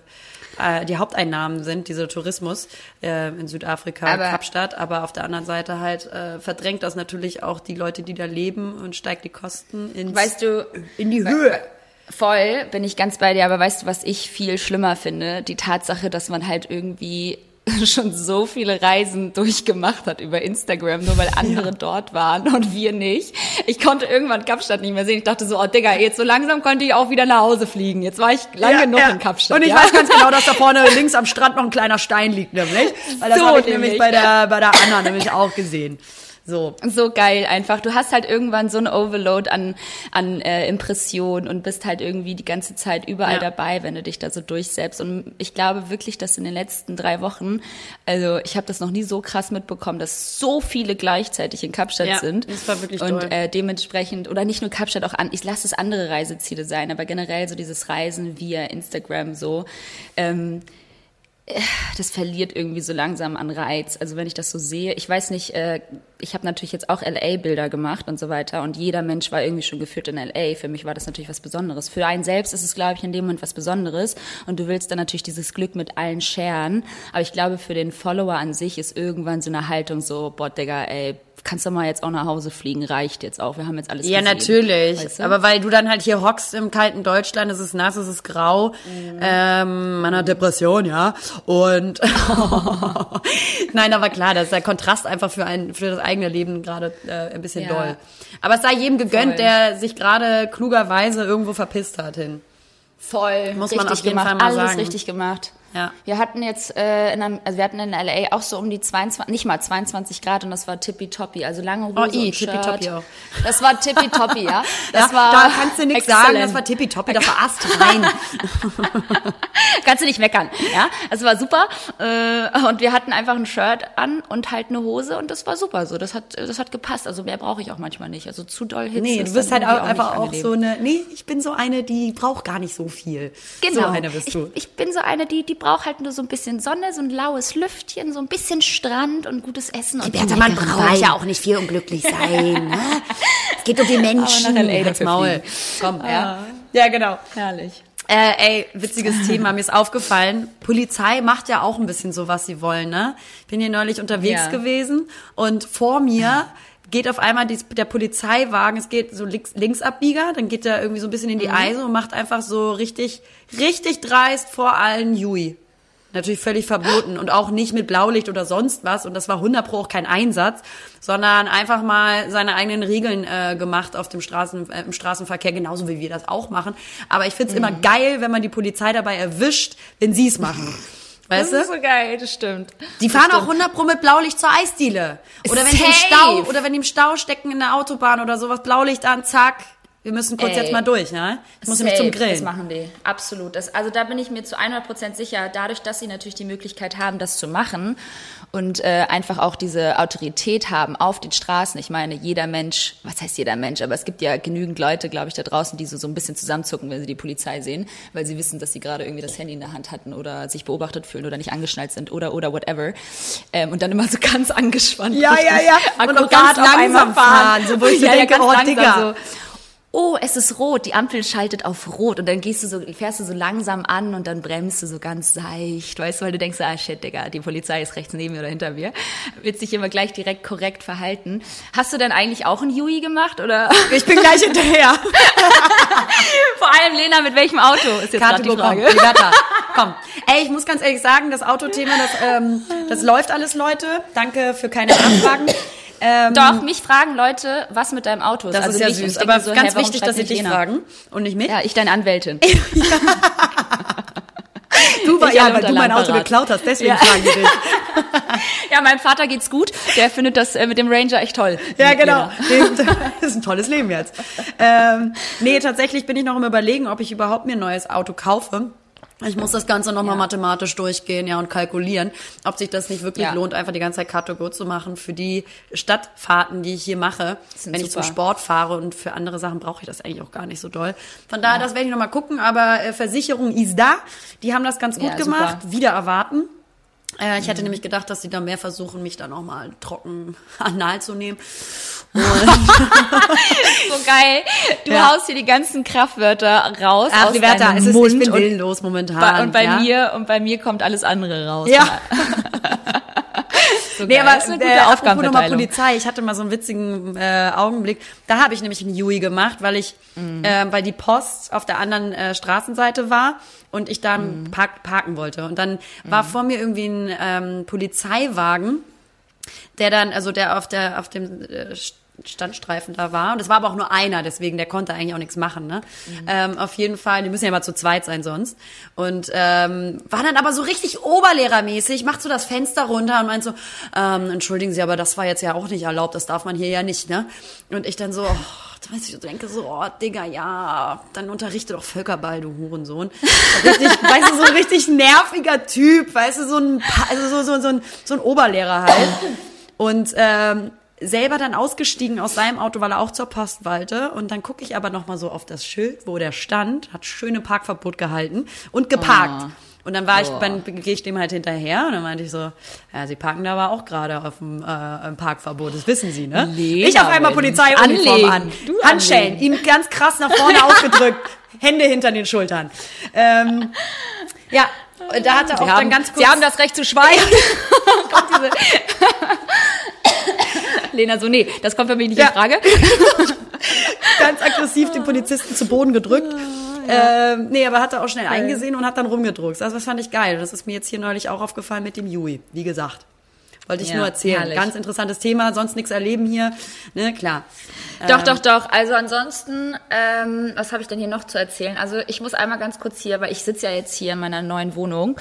[SPEAKER 1] die Haupteinnahmen sind, dieser Tourismus äh, in Südafrika,
[SPEAKER 2] Aber-
[SPEAKER 1] Kapstadt. Aber auf der anderen Seite halt äh, verdrängt das natürlich auch die Leute, die da leben und steigt die Kosten ins,
[SPEAKER 2] Weißt du,
[SPEAKER 1] in die Höhe.
[SPEAKER 2] voll bin ich ganz bei dir, aber weißt du, was ich viel schlimmer finde? Die Tatsache, dass man halt irgendwie schon so viele Reisen durchgemacht hat über Instagram, nur weil andere dort waren und wir nicht. Ich konnte irgendwann Kapstadt nicht mehr sehen. Ich dachte so, oh Digga, jetzt so langsam konnte ich auch wieder nach Hause fliegen. Jetzt war ich lange genug in Kapstadt.
[SPEAKER 1] Und ich
[SPEAKER 2] ja?
[SPEAKER 1] weiß ganz genau, dass da vorne links am Strand noch ein kleiner Stein liegt, nämlich. Weil das
[SPEAKER 2] So
[SPEAKER 1] habe ich nämlich
[SPEAKER 2] nämlich.
[SPEAKER 1] bei der, bei der Anna nämlich auch gesehen. So.
[SPEAKER 2] So geil einfach. Du hast halt irgendwann so ein Overload an, an äh, Impressionen und bist halt irgendwie die ganze Zeit überall
[SPEAKER 1] Ja.
[SPEAKER 2] dabei, wenn du dich da so durchsetzt. Und ich glaube wirklich, dass in den letzten drei Wochen, also ich habe das noch nie so krass mitbekommen, dass so viele gleichzeitig in Kapstadt
[SPEAKER 1] Ja,
[SPEAKER 2] sind.
[SPEAKER 1] das war wirklich
[SPEAKER 2] Und
[SPEAKER 1] doll.
[SPEAKER 2] äh, dementsprechend, oder nicht nur Kapstadt, auch an, ich lasse es andere Reiseziele sein, aber generell so dieses Reisen via Instagram so. Ähm, das verliert irgendwie so langsam an Reiz. Also wenn ich das so sehe, ich weiß nicht, äh, ich habe natürlich jetzt auch LA-Bilder gemacht und so weiter und jeder Mensch war irgendwie schon geführt in LA. Für mich war das natürlich was Besonderes. Für einen selbst ist es, glaube ich, in dem Moment was Besonderes und du willst dann natürlich dieses Glück mit allen scheren. Aber ich glaube, für den Follower an sich ist irgendwann so eine Haltung so, boah, Digga, ey, kannst du mal jetzt auch nach Hause fliegen, reicht jetzt auch. Wir haben jetzt alles
[SPEAKER 1] Ja,
[SPEAKER 2] gesehen.
[SPEAKER 1] natürlich.
[SPEAKER 2] Weißt du?
[SPEAKER 1] Aber weil du dann halt hier hockst im kalten Deutschland, es ist nass, es ist grau, ähm, man hat Depression, ja. Und nein, aber klar, das ist der Kontrast einfach für ein für das eigene Leben gerade äh, ein bisschen
[SPEAKER 2] Ja.
[SPEAKER 1] doll. Aber es sei jedem gegönnt,
[SPEAKER 2] Voll.
[SPEAKER 1] der sich gerade klugerweise irgendwo verpisst hat hin.
[SPEAKER 2] Voll,
[SPEAKER 1] Muss man
[SPEAKER 2] richtig
[SPEAKER 1] auf jeden
[SPEAKER 2] gemacht,
[SPEAKER 1] Fall mal
[SPEAKER 2] alles
[SPEAKER 1] sagen.
[SPEAKER 2] richtig gemacht.
[SPEAKER 1] Ja.
[SPEAKER 2] Wir hatten jetzt äh, in einem, also wir hatten in LA auch so um die 22, nicht mal 22 Grad und das war tippitoppi, also lange Hose
[SPEAKER 1] Oh, i,
[SPEAKER 2] und Shirt.
[SPEAKER 1] tippitoppi auch.
[SPEAKER 2] Das war tippitoppi, ja. Das
[SPEAKER 1] ja,
[SPEAKER 2] war
[SPEAKER 1] da kannst du nichts sagen, das war tippitoppi, das war astrein.
[SPEAKER 2] Kannst du nicht meckern, ja. Es war super äh, und wir hatten einfach ein Shirt an und halt eine Hose und das war super so. Das hat, das hat gepasst. Also mehr brauche ich auch manchmal nicht. Also zu doll Hitze.
[SPEAKER 1] Nee, du bist halt auch einfach auch so eine, nee, ich bin so eine, die braucht gar nicht so viel.
[SPEAKER 2] Genau.
[SPEAKER 1] So eine bist du.
[SPEAKER 2] Ich, ich bin so eine, die, die braucht halt nur so ein bisschen Sonne, so ein laues Lüftchen, so ein bisschen Strand und gutes Essen. Und
[SPEAKER 1] Bertha, man braucht ja auch nicht viel, um glücklich sein. Ne? Es geht um die Menschen.
[SPEAKER 2] Aber nach LA
[SPEAKER 1] Maul. Komm, ja. Ja, genau.
[SPEAKER 2] Herrlich.
[SPEAKER 1] Äh, ey, witziges Thema, mir ist aufgefallen, Polizei macht ja auch ein bisschen so, was sie wollen, ne? Bin hier neulich unterwegs
[SPEAKER 2] Ja.
[SPEAKER 1] gewesen und vor mir geht auf einmal dies, der Polizeiwagen, es geht so links, Linksabbieger, dann geht er irgendwie so ein bisschen in die Eise und macht einfach so richtig, richtig dreist vor allen Jui. Natürlich völlig verboten und auch nicht mit Blaulicht oder sonst was. Und das war 100 pro auch kein Einsatz, sondern einfach mal seine eigenen Regeln äh, gemacht auf dem Straßen, äh, im Straßenverkehr, genauso wie wir das auch machen. Aber ich find's immer geil, wenn man die Polizei dabei erwischt, wenn sie es machen. Weißt
[SPEAKER 2] Das ist so geil, das stimmt.
[SPEAKER 1] Die fahren auch 100 pro mit Blaulicht zur Eisdiele. Oder wenn die im
[SPEAKER 2] Safe.
[SPEAKER 1] Stau, oder wenn die im Stau stecken in der Autobahn oder sowas, Blaulicht an, zack. Wir müssen kurz
[SPEAKER 2] Ey.
[SPEAKER 1] jetzt mal durch, ne? Ich muss nämlich zum
[SPEAKER 2] Safe, Das
[SPEAKER 1] Grillen.
[SPEAKER 2] machen die, absolut. Das, also da bin ich mir zu 100% sicher, dadurch, dass sie natürlich die Möglichkeit haben, das zu machen und äh, einfach auch diese Autorität haben auf den Straßen. Ich meine, jeder Mensch, was heißt jeder Mensch, aber es gibt ja genügend Leute, glaube ich, da draußen, die so, so ein bisschen zusammenzucken, wenn sie die Polizei sehen, weil sie wissen, dass sie gerade irgendwie das Handy in der Hand hatten oder sich beobachtet fühlen oder nicht angeschnallt sind oder, oder whatever. Ähm, und dann immer so ganz angespannt.
[SPEAKER 1] Ja, ja, ja. Und auch ganz langsam fahren, so wo ich
[SPEAKER 2] ja,
[SPEAKER 1] denke, oh, Digga.
[SPEAKER 2] so oh, es ist rot, die Ampel schaltet auf rot und dann gehst du so, fährst du so langsam an und dann bremst du so ganz seicht, weißt du, weil du denkst, ah shit, Digga, die Polizei ist rechts neben mir oder hinter mir. Willst dich immer gleich direkt korrekt verhalten. Hast du denn eigentlich auch ein Yui gemacht oder?
[SPEAKER 1] Ich bin gleich hinterher.
[SPEAKER 2] Vor allem Lena, mit welchem Auto ist jetzt gerade die
[SPEAKER 1] komm,
[SPEAKER 2] Frage.
[SPEAKER 1] Liberta, komm. Ey, ich muss ganz ehrlich sagen, das Autothema, das, ähm, das läuft alles, Leute. Danke für keine Nachfragen. Ähm,
[SPEAKER 2] Doch, mich fragen Leute, was mit deinem Auto ist.
[SPEAKER 1] Das
[SPEAKER 2] also
[SPEAKER 1] ist ja süß, aber
[SPEAKER 2] so,
[SPEAKER 1] ganz
[SPEAKER 2] warum
[SPEAKER 1] wichtig, dass sie dich
[SPEAKER 2] Lena?
[SPEAKER 1] fragen und nicht mich.
[SPEAKER 2] Ja, ich deine Anwältin.
[SPEAKER 1] du, war, ja, weil du mein Auto
[SPEAKER 2] parat.
[SPEAKER 1] geklaut hast, deswegen
[SPEAKER 2] Ja.
[SPEAKER 1] fragen die dich.
[SPEAKER 2] ja, meinem Vater geht's gut. Der findet das äh, mit dem Ranger echt toll.
[SPEAKER 1] Ja, genau. Das ist ein tolles Leben jetzt. Ähm, nee, tatsächlich bin ich noch im Überlegen, ob ich überhaupt mir ein neues Auto kaufe. Ich muss das Ganze nochmal
[SPEAKER 2] Ja.
[SPEAKER 1] mathematisch durchgehen, ja, und kalkulieren, ob sich das nicht wirklich
[SPEAKER 2] Ja.
[SPEAKER 1] lohnt, einfach die ganze Zeit Go zu machen für die Stadtfahrten, die ich hier mache. Wenn ich zum
[SPEAKER 2] super.
[SPEAKER 1] Sport fahre und für andere Sachen brauche ich das eigentlich auch gar nicht so doll. Von daher, das werde ich nochmal gucken, aber äh, Versicherung ist da. Die haben das ganz gut
[SPEAKER 2] Ja,
[SPEAKER 1] gemacht.
[SPEAKER 2] super.
[SPEAKER 1] Wieder erwarten. Äh, ich hätte nämlich gedacht, dass sie da mehr versuchen, mich dann auch mal trocken anal zu nehmen. Und
[SPEAKER 2] so geil. Du
[SPEAKER 1] Ja.
[SPEAKER 2] haust hier die ganzen Kraftwörter raus
[SPEAKER 1] Ach,
[SPEAKER 2] aus
[SPEAKER 1] Liberta,
[SPEAKER 2] deinem
[SPEAKER 1] es ist,
[SPEAKER 2] Mund
[SPEAKER 1] ich bin willenlos momentan.
[SPEAKER 2] bei, und bei
[SPEAKER 1] ja?
[SPEAKER 2] mir und bei mir kommt alles andere raus.
[SPEAKER 1] Ja.
[SPEAKER 2] so
[SPEAKER 1] Nee, aber
[SPEAKER 2] das ist eine gute
[SPEAKER 1] äh,
[SPEAKER 2] Aufgabenverteilung.
[SPEAKER 1] Polizei, ich hatte mal so einen witzigen äh, Augenblick. Da habe ich nämlich einen Yui gemacht, weil ich,
[SPEAKER 2] Mhm.
[SPEAKER 1] äh, weil die Post auf der anderen äh, Straßenseite war und ich dann
[SPEAKER 2] Mhm.
[SPEAKER 1] park, parken wollte. Und dann war vor mir irgendwie ein ähm, Polizeiwagen, der dann, also der auf der auf dem äh, Standstreifen da war. Und es war aber auch nur einer, deswegen der konnte eigentlich auch nichts machen. Ne? Mhm. Ähm, auf jeden Fall, die müssen ja mal zu zweit sein sonst. Und ähm, war dann aber so richtig oberlehrermäßig, macht so das Fenster runter und meint so, ähm, entschuldigen Sie, aber das war jetzt ja auch nicht erlaubt, das darf man hier ja nicht. ne? Und ich dann so, oh, weiß ich, denke so, oh, Digga, ja, dann unterrichte doch Völkerball, du Hurensohn. Richtig, weißt du, so ein richtig nerviger Typ, weißt du, so ein, also so, so, so, ein, so ein Oberlehrer halt. Und ähm, selber dann ausgestiegen aus seinem Auto, weil er auch zur Post wollte. Und dann gucke ich aber noch mal so auf das Schild, wo der stand, hat schöne Parkverbot gehalten und geparkt. Oh. Und dann war ich, dann gehe ich dem halt hinterher und dann meinte ich so, ja, sie parken da aber auch gerade auf dem äh, Parkverbot, das wissen sie, ne? Lena, ich auf einmal Polizeiuniform an, Handschellen, ihm ganz krass nach vorne aufgedrückt, Hände hinter den Schultern. Ähm, ja, da hat er auch
[SPEAKER 2] haben,
[SPEAKER 1] dann ganz kurz...
[SPEAKER 2] Sie haben das Recht zu schweigen. Lena so, nee, das kommt für mich nicht ja. in Frage.
[SPEAKER 1] Ganz aggressiv den Polizisten zu Boden gedrückt. Ja. Ähm, nee, aber hat er auch schnell eingesehen und hat dann rumgedruckt. Also das fand ich geil. Das ist mir jetzt hier neulich auch aufgefallen mit dem Yui, wie gesagt. Wollte ich ja, nur erzählen. Herrlich. Ganz interessantes Thema, sonst nichts erleben hier. Ne, klar.
[SPEAKER 2] Doch, ähm, doch, doch. Also ansonsten, ähm, was habe ich denn hier noch zu erzählen? Also ich muss einmal ganz kurz hier, weil ich sitze ja jetzt hier in meiner neuen Wohnung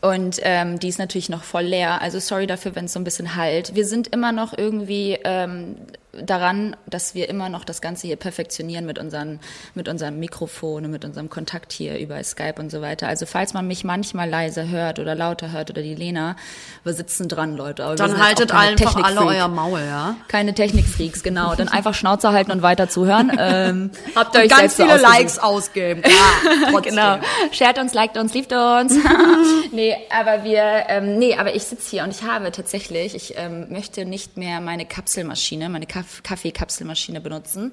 [SPEAKER 2] und ähm, die ist natürlich noch voll leer. Also sorry dafür, wenn es so ein bisschen halt. Wir sind immer noch irgendwie ähm, daran, dass wir immer noch das Ganze hier perfektionieren mit unseren, mit unserem Mikrofon und mit unserem Kontakt hier über Skype und so weiter. Also falls man mich manchmal leise hört oder lauter hört oder die Lena, wir sitzen dran, Leute.
[SPEAKER 1] Aber Dann haltet einfach alle euer Maul, ja?
[SPEAKER 2] Keine Technikfreaks, genau. Dann einfach Schnauze halten und weiter zuhören. Ähm,
[SPEAKER 1] habt ihr euch ganz viele Likes ausgeben.
[SPEAKER 2] Ja, genau. Shared uns, liked uns, liebt uns. nee, aber wir, ähm, nee, aber ich sitze hier und ich habe tatsächlich, ich ähm, möchte nicht mehr meine Kapselmaschine, meine Kaffee Kaffeekapselmaschine benutzen.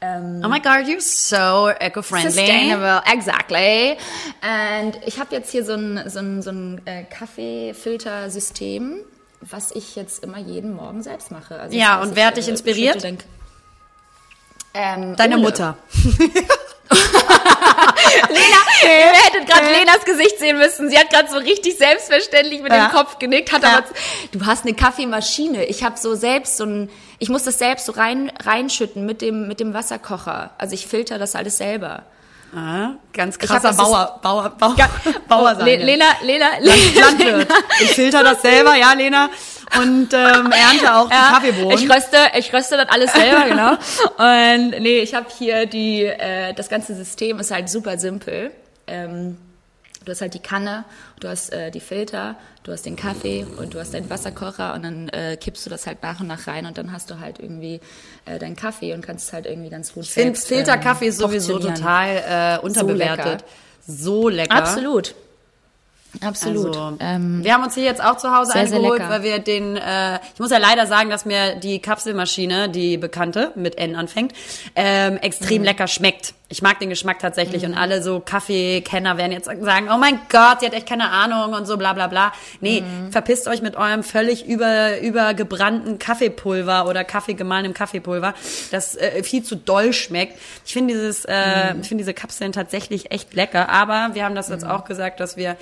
[SPEAKER 1] Ähm, oh my God, you're so eco-friendly.
[SPEAKER 2] Sustainable, exactly. Und ich habe jetzt hier so ein, so ein, so ein äh, Kaffeefiltersystem, was ich jetzt immer jeden Morgen selbst mache.
[SPEAKER 1] Also ja, und wer hat dich äh, inspiriert?
[SPEAKER 2] Ähm, Deine Ole. Mutter. Lena, ihr hättet gerade Lenas Gesicht sehen müssen. Sie hat gerade so richtig selbstverständlich mit ja. dem Kopf genickt, hat ja. aber, du hast eine Kaffeemaschine. Ich habe so selbst so ein, ich muss das selbst so rein, reinschütten mit dem, mit dem Wasserkocher. Also ich filter das alles selber.
[SPEAKER 1] Ah, ganz krasser hab, Bauer, Bauer, Bauer, ja,
[SPEAKER 2] Bauer sein. Lena, Lena, Lena,
[SPEAKER 1] Landwirt. Ich filter das selber, ja, Lena und ähm, ernte auch ja, die Kaffeebohnen.
[SPEAKER 2] Ich röste, ich röste das alles selber, genau. Und nee, ich habe hier die, äh, das ganze System ist halt super simpel. Ähm, du hast halt die Kanne, du hast äh, die Filter, du hast den Kaffee und du hast deinen Wasserkocher und dann äh, kippst du das halt nach und nach rein und dann hast du halt irgendwie äh, deinen Kaffee und kannst es halt irgendwie ganz gut
[SPEAKER 1] Ich finde Filterkaffee ähm, sowieso total äh, unterbewertet. So lecker. So lecker.
[SPEAKER 2] Absolut. Absolut.
[SPEAKER 1] Also, ähm, wir haben uns hier jetzt auch zu Hause sehr, eingeholt, sehr weil wir den, äh, ich muss ja leider sagen, dass mir die Kapselmaschine, die bekannte, mit N anfängt, ähm, extrem mhm. lecker schmeckt. Ich mag den Geschmack tatsächlich mhm. und alle so Kaffeekenner werden jetzt sagen, oh mein Gott, sie hat echt keine Ahnung und so bla bla bla. Nee, mhm. verpisst euch mit eurem völlig über, übergebrannten Kaffeepulver oder Kaffee gemahlenem Kaffeepulver, das äh, viel zu doll schmeckt. Ich finde dieses, äh, mhm. ich finde diese Kapseln tatsächlich echt lecker, aber wir haben das jetzt mhm. auch gesagt, dass wir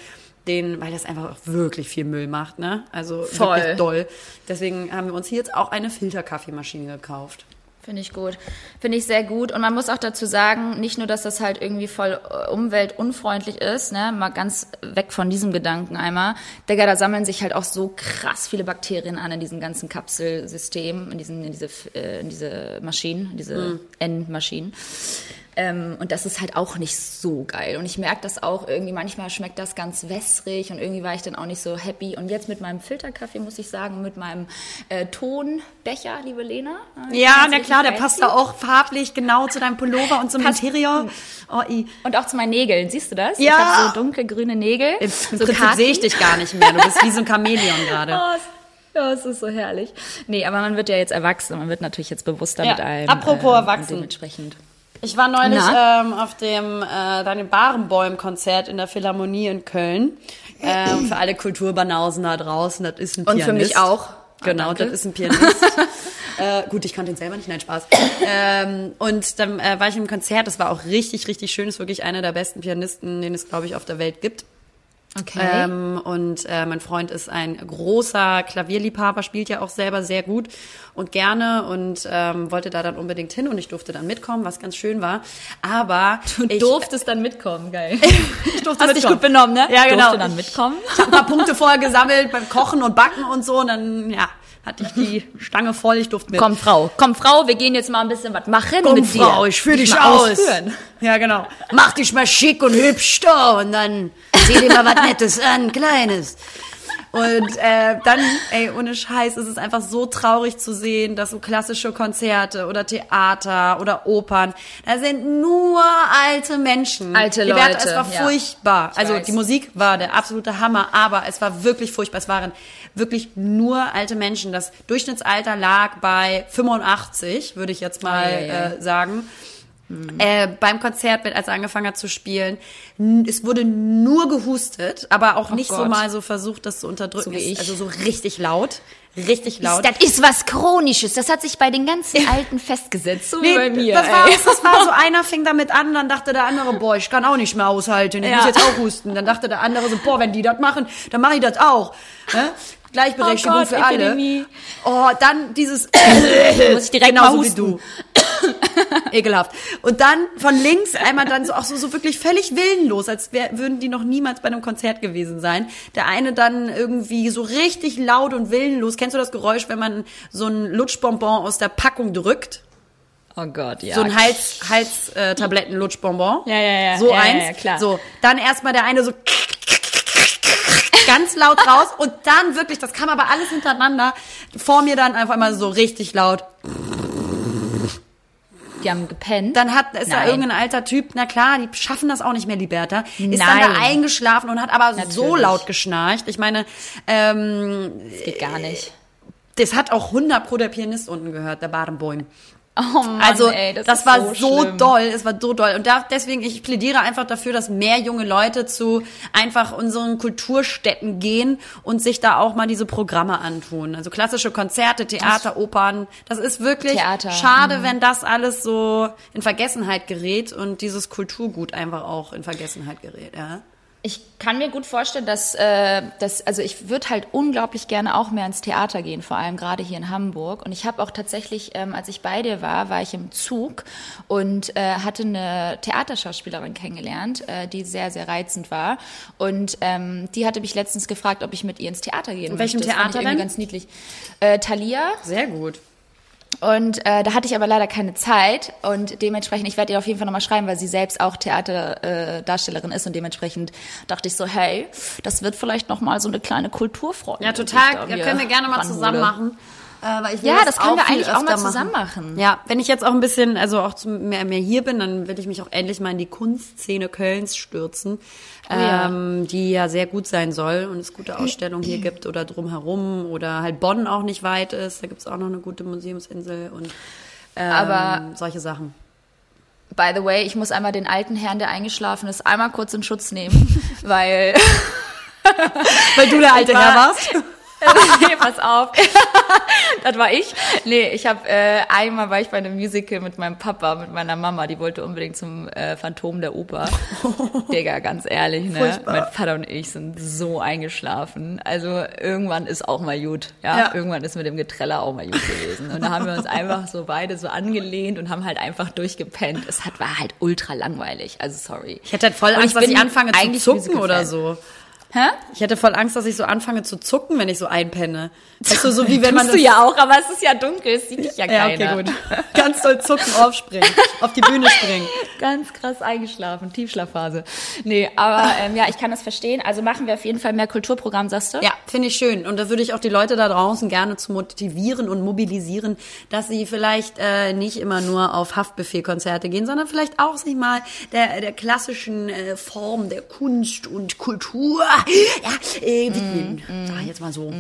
[SPEAKER 1] den, weil das einfach auch wirklich viel Müll macht, ne? Also Voll. wirklich doll. Deswegen haben wir uns hier jetzt auch eine Filterkaffeemaschine gekauft.
[SPEAKER 2] Finde ich gut. Finde ich sehr gut. Und man muss auch dazu sagen, nicht nur, dass das halt irgendwie voll äh, umweltunfreundlich ist, ne, mal ganz weg von diesem Gedanken einmal. Digga, da sammeln sich halt auch so krass viele Bakterien an in diesem ganzen Kapselsystem, in, diesen, in, diese, äh, in diese Maschinen, diese mhm. N-Maschinen. Ähm, und das ist halt auch nicht so geil. Und ich merke das auch irgendwie, manchmal schmeckt das ganz wässrig und irgendwie war ich dann auch nicht so happy. Und jetzt mit meinem Filterkaffee, muss ich sagen, mit meinem äh, Tonbecher, liebe Lena.
[SPEAKER 1] Äh, ja, na klar, der passt da auch farblich genau zu deinem Pullover und zum passt, Interior.
[SPEAKER 2] Oh, und auch zu meinen Nägeln, siehst du das?
[SPEAKER 1] Ja.
[SPEAKER 2] Ich habe so dunkelgrüne Nägel.
[SPEAKER 1] Im, im so Prinzip sehe ich dich gar nicht mehr. Du bist wie so ein Chamäleon gerade. Oh,
[SPEAKER 2] ja, es ist so herrlich. Nee, aber man wird ja jetzt erwachsen. Man wird natürlich jetzt bewusster ja. mit allem.
[SPEAKER 1] Apropos äh, erwachsen.
[SPEAKER 2] Dementsprechend.
[SPEAKER 1] Ich war neulich ähm, auf dem äh, Daniel Barenbäum-Konzert in der Philharmonie in Köln. Ähm, für alle Kulturbanausen da draußen, das ist ein
[SPEAKER 2] Pianist. Und für mich auch.
[SPEAKER 1] Genau, ah, das ist ein Pianist. äh, gut, ich kannte ihn selber nicht, nein, Spaß. ähm, und dann äh, war ich im Konzert, das war auch richtig, richtig schön, ist wirklich einer der besten Pianisten, den es, glaube ich, auf der Welt gibt.
[SPEAKER 2] Okay.
[SPEAKER 1] Ähm, und äh, mein Freund ist ein großer Klavierliebhaber, spielt ja auch selber sehr gut und gerne und ähm, wollte da dann unbedingt hin und ich durfte dann mitkommen, was ganz schön war. Aber
[SPEAKER 2] Du
[SPEAKER 1] ich,
[SPEAKER 2] durftest dann mitkommen, geil.
[SPEAKER 1] ich durfte
[SPEAKER 2] Hast dich gut benommen, ne?
[SPEAKER 1] Ja, genau.
[SPEAKER 2] Durfte dann mitkommen.
[SPEAKER 1] Ich habe ein paar Punkte vorher gesammelt beim Kochen und Backen und so und dann ja hatte ich die Stange voll. Ich durfte mit.
[SPEAKER 2] Komm, Frau, komm, Frau, wir gehen jetzt mal ein bisschen was machen
[SPEAKER 1] Komm,
[SPEAKER 2] mit
[SPEAKER 1] Frau,
[SPEAKER 2] dir.
[SPEAKER 1] ich führe dich aus.
[SPEAKER 2] ausführen.
[SPEAKER 1] Ja, genau. Mach dich mal schick und hübsch da und dann zieh dir mal was Nettes an, Kleines. Und äh, dann, ey, ohne Scheiß, ist es einfach so traurig zu sehen, dass so klassische Konzerte oder Theater oder Opern, da sind nur alte Menschen.
[SPEAKER 2] Alte
[SPEAKER 1] Die Werte,
[SPEAKER 2] Leute,
[SPEAKER 1] Es war
[SPEAKER 2] ja.
[SPEAKER 1] furchtbar.
[SPEAKER 2] Ich
[SPEAKER 1] Also
[SPEAKER 2] weiß.
[SPEAKER 1] die Musik war der absolute Hammer, aber es war wirklich furchtbar. Es waren wirklich nur alte Menschen. Das Durchschnittsalter lag bei 85, würde ich jetzt mal
[SPEAKER 2] Ei, ei, ei.
[SPEAKER 1] äh, sagen. Äh, beim Konzert, als er angefangen hat zu spielen, es wurde nur gehustet, aber auch nicht so
[SPEAKER 2] Gott.
[SPEAKER 1] mal so versucht, das zu unterdrücken.
[SPEAKER 2] So wie ich.
[SPEAKER 1] Also so richtig laut, richtig laut.
[SPEAKER 2] Das ist was Chronisches. Das hat sich bei den ganzen Alten festgesetzt. So wie
[SPEAKER 1] Nee,
[SPEAKER 2] bei mir.
[SPEAKER 1] das, war, das war so, einer fing damit an, dann dachte der andere, boah, ich kann auch nicht mehr aushalten, ich
[SPEAKER 2] Ja.
[SPEAKER 1] muss jetzt auch husten. Dann dachte der andere so, boah, wenn die das machen, dann mache ich das auch. Ne? Gleichberechtigung
[SPEAKER 2] Oh Gott,
[SPEAKER 1] für
[SPEAKER 2] Epidemie.
[SPEAKER 1] alle. Oh, dann dieses
[SPEAKER 2] Muss ich direkt mal
[SPEAKER 1] genauso wie du. Ekelhaft. Und dann von links einmal dann so auch so, so wirklich völlig willenlos, als wär, würden die noch niemals bei einem Konzert gewesen sein. Der eine dann irgendwie so richtig laut und willenlos. Kennst du das Geräusch, wenn man so ein Lutschbonbon aus der Packung drückt?
[SPEAKER 2] Oh Gott, ja.
[SPEAKER 1] so ein Hals, Hals äh, Tabletten Lutschbonbon.
[SPEAKER 2] Ja, ja, ja.
[SPEAKER 1] So
[SPEAKER 2] Ja, ja,
[SPEAKER 1] eins.
[SPEAKER 2] ja, klar.
[SPEAKER 1] So, dann erstmal der eine so ganz laut raus und dann wirklich, das kam aber alles hintereinander, vor mir dann einfach mal so richtig laut.
[SPEAKER 2] Die haben gepennt.
[SPEAKER 1] Dann hat ist da
[SPEAKER 2] Nein.
[SPEAKER 1] irgendein alter Typ, na klar, die schaffen das auch nicht mehr, Liberta, ist dann
[SPEAKER 2] Nein.
[SPEAKER 1] da eingeschlafen und hat aber so
[SPEAKER 2] Natürlich.
[SPEAKER 1] laut geschnarcht. Ich meine, ähm,
[SPEAKER 2] das geht gar nicht.
[SPEAKER 1] das hat auch 100 pro der Pianist unten gehört, der Barenboim.
[SPEAKER 2] Oh Mann,
[SPEAKER 1] Also
[SPEAKER 2] ey, das,
[SPEAKER 1] das, war
[SPEAKER 2] so,
[SPEAKER 1] so, doll, es war so doll. Und da, deswegen, ich plädiere einfach dafür, dass mehr junge Leute zu einfach unseren Kulturstätten gehen und sich da auch mal diese Programme antun. Also klassische Konzerte, Theater, Opern. Das ist wirklich
[SPEAKER 2] Theater,
[SPEAKER 1] schade, wenn das alles so in Vergessenheit gerät und dieses Kulturgut einfach auch in Vergessenheit gerät. Ja.
[SPEAKER 2] Ich kann mir gut vorstellen, dass, äh, dass also ich würde halt unglaublich gerne auch mehr ins Theater gehen, vor allem gerade hier in Hamburg. Und ich habe auch tatsächlich, ähm, als ich bei dir war, war ich im Zug und äh, hatte eine Theaterschauspielerin kennengelernt, äh, die sehr, sehr reizend war. Und ähm, die hatte mich letztens gefragt, ob ich mit ihr ins Theater gehen
[SPEAKER 1] In welchem
[SPEAKER 2] möchte. Das fand ich
[SPEAKER 1] Theater denn?
[SPEAKER 2] ganz niedlich. Äh, Thalia.
[SPEAKER 1] Sehr gut.
[SPEAKER 2] Und äh, da hatte ich aber leider keine Zeit und dementsprechend, ich werde ihr auf jeden Fall nochmal schreiben, weil sie selbst auch Theaterdarstellerin äh, Darstellerin ist und dementsprechend dachte ich so, hey, das wird vielleicht nochmal so eine kleine Kulturfreude.
[SPEAKER 1] Ja, total.
[SPEAKER 2] da
[SPEAKER 1] Ja, können wir gerne mal
[SPEAKER 2] ranhole.
[SPEAKER 1] zusammen machen. Äh, weil ich will
[SPEAKER 2] Ja, das können wir eigentlich auch mal zusammen machen.
[SPEAKER 1] Ja, wenn ich jetzt auch ein bisschen, also auch mehr, mehr hier bin, dann will ich mich auch endlich mal in die Kunstszene Kölns stürzen,
[SPEAKER 2] ja.
[SPEAKER 1] ähm, die ja sehr gut sein soll und es gute Ausstellungen hier gibt oder drumherum oder halt Bonn auch nicht weit ist. Da gibt's auch noch eine gute Museumsinsel und ähm,
[SPEAKER 2] Aber-
[SPEAKER 1] solche Sachen.
[SPEAKER 2] By the way, ich muss einmal den alten Herrn, der eingeschlafen ist, einmal kurz in Schutz nehmen, weil
[SPEAKER 1] Weil du der alte
[SPEAKER 2] war-
[SPEAKER 1] Herr warst?
[SPEAKER 2] nee, pass auf. das war ich. Nee, ich habe äh, einmal war ich bei einem Musical mit meinem Papa, mit meiner Mama, die wollte unbedingt zum äh, Phantom der Oper. Digga, ganz ehrlich, ne?
[SPEAKER 1] Furchtbar.
[SPEAKER 2] Mein Vater und ich sind so eingeschlafen. Also irgendwann ist auch mal gut, ja?
[SPEAKER 1] Ja.
[SPEAKER 2] Irgendwann ist mit dem Getreller auch mal gut gewesen. Und da haben wir uns einfach so beide so angelehnt und haben halt einfach durchgepennt. Es hat war halt ultra langweilig. Also sorry.
[SPEAKER 1] Ich hätte halt voll Angst,
[SPEAKER 2] ich
[SPEAKER 1] dass ich anfange zu zucken oder so.
[SPEAKER 2] Hä?
[SPEAKER 1] Ich hätte voll Angst, dass ich so anfange zu zucken, wenn ich so einpenne. Weißt du, so wie wenn man
[SPEAKER 2] Tust
[SPEAKER 1] das
[SPEAKER 2] du ja auch, aber es ist ja dunkel, es sieht dich ja
[SPEAKER 1] Ja,
[SPEAKER 2] keiner.
[SPEAKER 1] okay, gut. Ganz doll zucken, aufspringen, auf die Bühne springen.
[SPEAKER 2] Ganz krass eingeschlafen, Tiefschlafphase. Nee, aber ähm, ja, ich kann das verstehen. Also machen wir auf jeden Fall mehr Kulturprogramm, sagst du?
[SPEAKER 1] Ja, finde ich schön. Und da würde ich auch die Leute da draußen gerne zu motivieren und mobilisieren, dass sie vielleicht äh, nicht immer nur auf Haftbefehlkonzerte gehen, sondern vielleicht auch sich mal der, der klassischen äh, Form der Kunst und Kultur ja, äh, widmen. Sag ich jetzt mal so.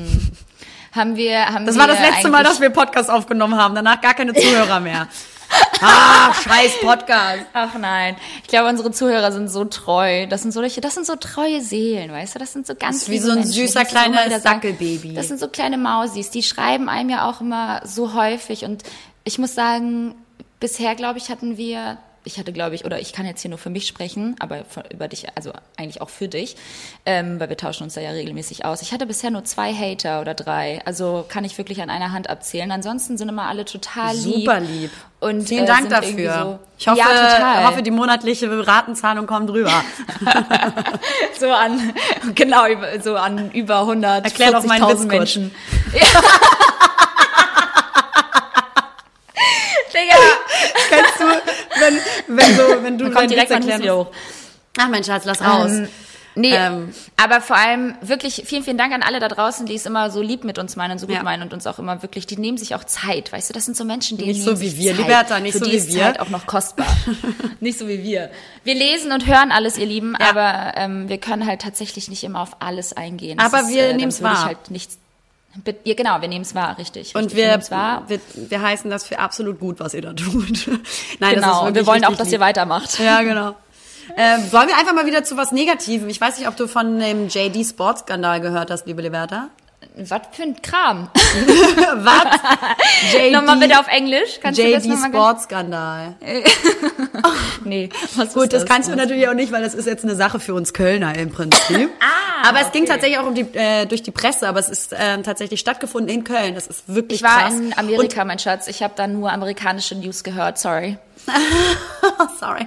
[SPEAKER 2] Haben wir, haben
[SPEAKER 1] Das
[SPEAKER 2] wir
[SPEAKER 1] war das letzte Mal, dass wir Podcast aufgenommen haben. Danach gar keine Zuhörer mehr. Ah, scheiß Podcast.
[SPEAKER 2] Ach nein, ich glaube, unsere Zuhörer sind so treu. Das sind so das sind so treue Seelen, weißt du? Das sind so ganz
[SPEAKER 1] Das ist wie so ein
[SPEAKER 2] Menschen.
[SPEAKER 1] Süßer
[SPEAKER 2] sagen.
[SPEAKER 1] Dackelbaby.
[SPEAKER 2] Das sind so kleine Mausis. Die schreiben einem ja auch immer so häufig und ich muss sagen, bisher glaube ich hatten wir ich hatte, glaube ich, oder ich kann jetzt hier nur für mich sprechen, aber von, über dich, also eigentlich auch für dich, ähm, weil wir tauschen uns da ja regelmäßig aus. Ich hatte bisher nur zwei Hater oder drei, also kann ich wirklich an einer Hand abzählen. Ansonsten sind immer alle total lieb.
[SPEAKER 1] Super lieb.
[SPEAKER 2] Und,
[SPEAKER 1] Vielen
[SPEAKER 2] äh,
[SPEAKER 1] Dank dafür.
[SPEAKER 2] So,
[SPEAKER 1] ich hoffe,
[SPEAKER 2] ja,
[SPEAKER 1] hoffe, die monatliche Ratenzahlung kommt rüber.
[SPEAKER 2] so an, genau, so an über 100,
[SPEAKER 1] Erklär doch meinen Witz.
[SPEAKER 2] Menschen. Digga,
[SPEAKER 1] Kennst du, wenn, wenn, so, wenn du
[SPEAKER 2] da
[SPEAKER 1] deinen
[SPEAKER 2] kommt direkt
[SPEAKER 1] Witz erklären musst?
[SPEAKER 2] hoch.
[SPEAKER 1] Ach mein Schatz, lass raus.
[SPEAKER 2] Ähm, nee,
[SPEAKER 1] Ähm.
[SPEAKER 2] aber vor allem wirklich vielen, vielen Dank an alle da draußen, die es immer so lieb mit uns meinen und so gut
[SPEAKER 1] Ja.
[SPEAKER 2] meinen und uns auch immer wirklich, die nehmen sich auch Zeit, weißt du, das sind so Menschen, die
[SPEAKER 1] Nicht
[SPEAKER 2] nehmen
[SPEAKER 1] so wie
[SPEAKER 2] sich
[SPEAKER 1] wir,
[SPEAKER 2] Zeit.
[SPEAKER 1] Liberta, nicht
[SPEAKER 2] Für
[SPEAKER 1] so
[SPEAKER 2] die
[SPEAKER 1] wie
[SPEAKER 2] ist
[SPEAKER 1] wir.
[SPEAKER 2] Zeit auch noch kostbar. nicht so wie wir. Wir lesen und hören alles, ihr Lieben,
[SPEAKER 1] Ja.
[SPEAKER 2] aber ähm, wir können halt tatsächlich nicht immer auf alles eingehen.
[SPEAKER 1] Aber wir
[SPEAKER 2] dann
[SPEAKER 1] nehmen's
[SPEAKER 2] würde ich
[SPEAKER 1] wahr.
[SPEAKER 2] Halt nichts, ja, genau, wir nehmen es wahr, richtig.
[SPEAKER 1] Und
[SPEAKER 2] richtig,
[SPEAKER 1] wir,
[SPEAKER 2] nehmen's wahr.
[SPEAKER 1] wir, wir heißen das für absolut gut, was ihr da tut. Nein,
[SPEAKER 2] Genau, und wir wollen auch, dass
[SPEAKER 1] lieb.
[SPEAKER 2] ihr weitermacht.
[SPEAKER 1] Ja, genau. Ähm, sollen wir einfach mal wieder zu was Negativem? Ich weiß nicht, ob du von dem JD Sports Skandal gehört hast, liebe Liberta.
[SPEAKER 2] Was für ein Kram.
[SPEAKER 1] was?
[SPEAKER 2] Nochmal bitte auf Englisch. Kannst du das
[SPEAKER 1] JD
[SPEAKER 2] nochmal
[SPEAKER 1] Sports Skandal.
[SPEAKER 2] Nee, was
[SPEAKER 1] Gut,
[SPEAKER 2] ist
[SPEAKER 1] das kannst du natürlich auch nicht, weil das ist jetzt eine Sache für uns Kölner im Prinzip.
[SPEAKER 2] Ah,
[SPEAKER 1] aber es ging
[SPEAKER 2] okay.
[SPEAKER 1] tatsächlich auch um die, äh, durch die Presse, aber es ist ähm, tatsächlich stattgefunden in Köln. Das ist wirklich
[SPEAKER 2] Ich war
[SPEAKER 1] krass.
[SPEAKER 2] in Amerika, mein Schatz. Ich habe da nur amerikanische News gehört, sorry.
[SPEAKER 1] Sorry.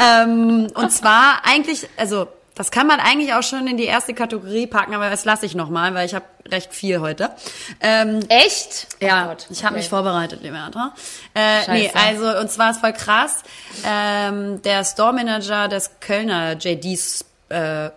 [SPEAKER 1] Ähm, und zwar eigentlich, also das kann man eigentlich auch schon in die erste Kategorie packen, aber das lasse ich nochmal, weil ich habe recht viel heute. Ähm,
[SPEAKER 2] Echt?
[SPEAKER 1] ja,
[SPEAKER 2] Oh Gott,
[SPEAKER 1] ich habe
[SPEAKER 2] okay.
[SPEAKER 1] mich vorbereitet, Liberta. Äh, nee, also, und zwar ist voll krass, ähm, der Store Manager des Kölner JD's äh,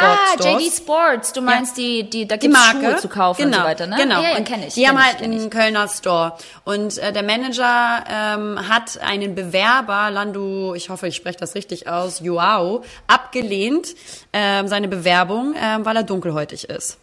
[SPEAKER 2] Ah. JD Sports. Du meinst die, die, da
[SPEAKER 1] die
[SPEAKER 2] gibt's
[SPEAKER 1] Marke
[SPEAKER 2] Schuhe zu kaufen
[SPEAKER 1] genau,
[SPEAKER 2] und so weiter, ne?
[SPEAKER 1] Genau.
[SPEAKER 2] Ja, ja,
[SPEAKER 1] und
[SPEAKER 2] kenn ich.
[SPEAKER 1] Die
[SPEAKER 2] kenn
[SPEAKER 1] haben halt einen Kölner Store und äh, der Manager ähm, hat einen Bewerber, Landu, ich hoffe, ich spreche das richtig aus, Joao, abgelehnt ähm, seine Bewerbung, ähm, weil er dunkelhäutig ist.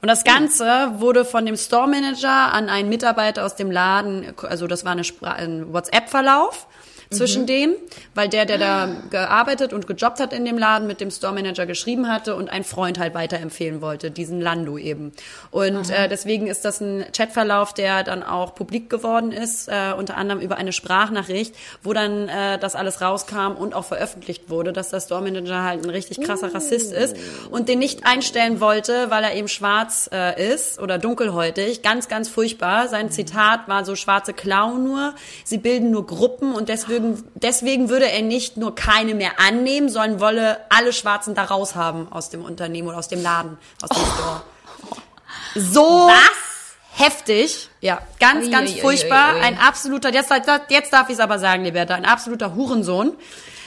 [SPEAKER 1] Und das Ganze wurde von dem Store Manager an einen Mitarbeiter aus dem Laden, also das war eine Spra ein WhatsApp-Verlauf zwischen dem, weil der, der da gearbeitet und gejobbt hat in dem Laden, mit dem Store Manager geschrieben hatte und ein Freund halt weiterempfehlen wollte, diesen Lando eben. Und äh, deswegen ist das ein Chatverlauf, der dann auch publik geworden ist, äh, unter anderem über eine Sprachnachricht, wo dann äh, das alles rauskam und auch veröffentlicht wurde, dass der Store Manager halt ein richtig krasser Rassist ist und den nicht einstellen wollte, weil er eben schwarz äh, ist oder dunkelhäutig. Ganz, ganz furchtbar. Sein Zitat war so, schwarze klauen nur, sie bilden nur Gruppen und deswegen, deswegen würde er nicht nur keine mehr annehmen, sondern wolle alle Schwarzen da raus haben aus dem Unternehmen oder aus dem Laden, aus dem Store. So heftig. Ja, ganz,
[SPEAKER 2] Ui,
[SPEAKER 1] ganz
[SPEAKER 2] ui,
[SPEAKER 1] furchtbar.
[SPEAKER 2] ui.
[SPEAKER 1] Ein absoluter, jetzt, jetzt darf ich es aber sagen, Liberta, ein absoluter Hurensohn.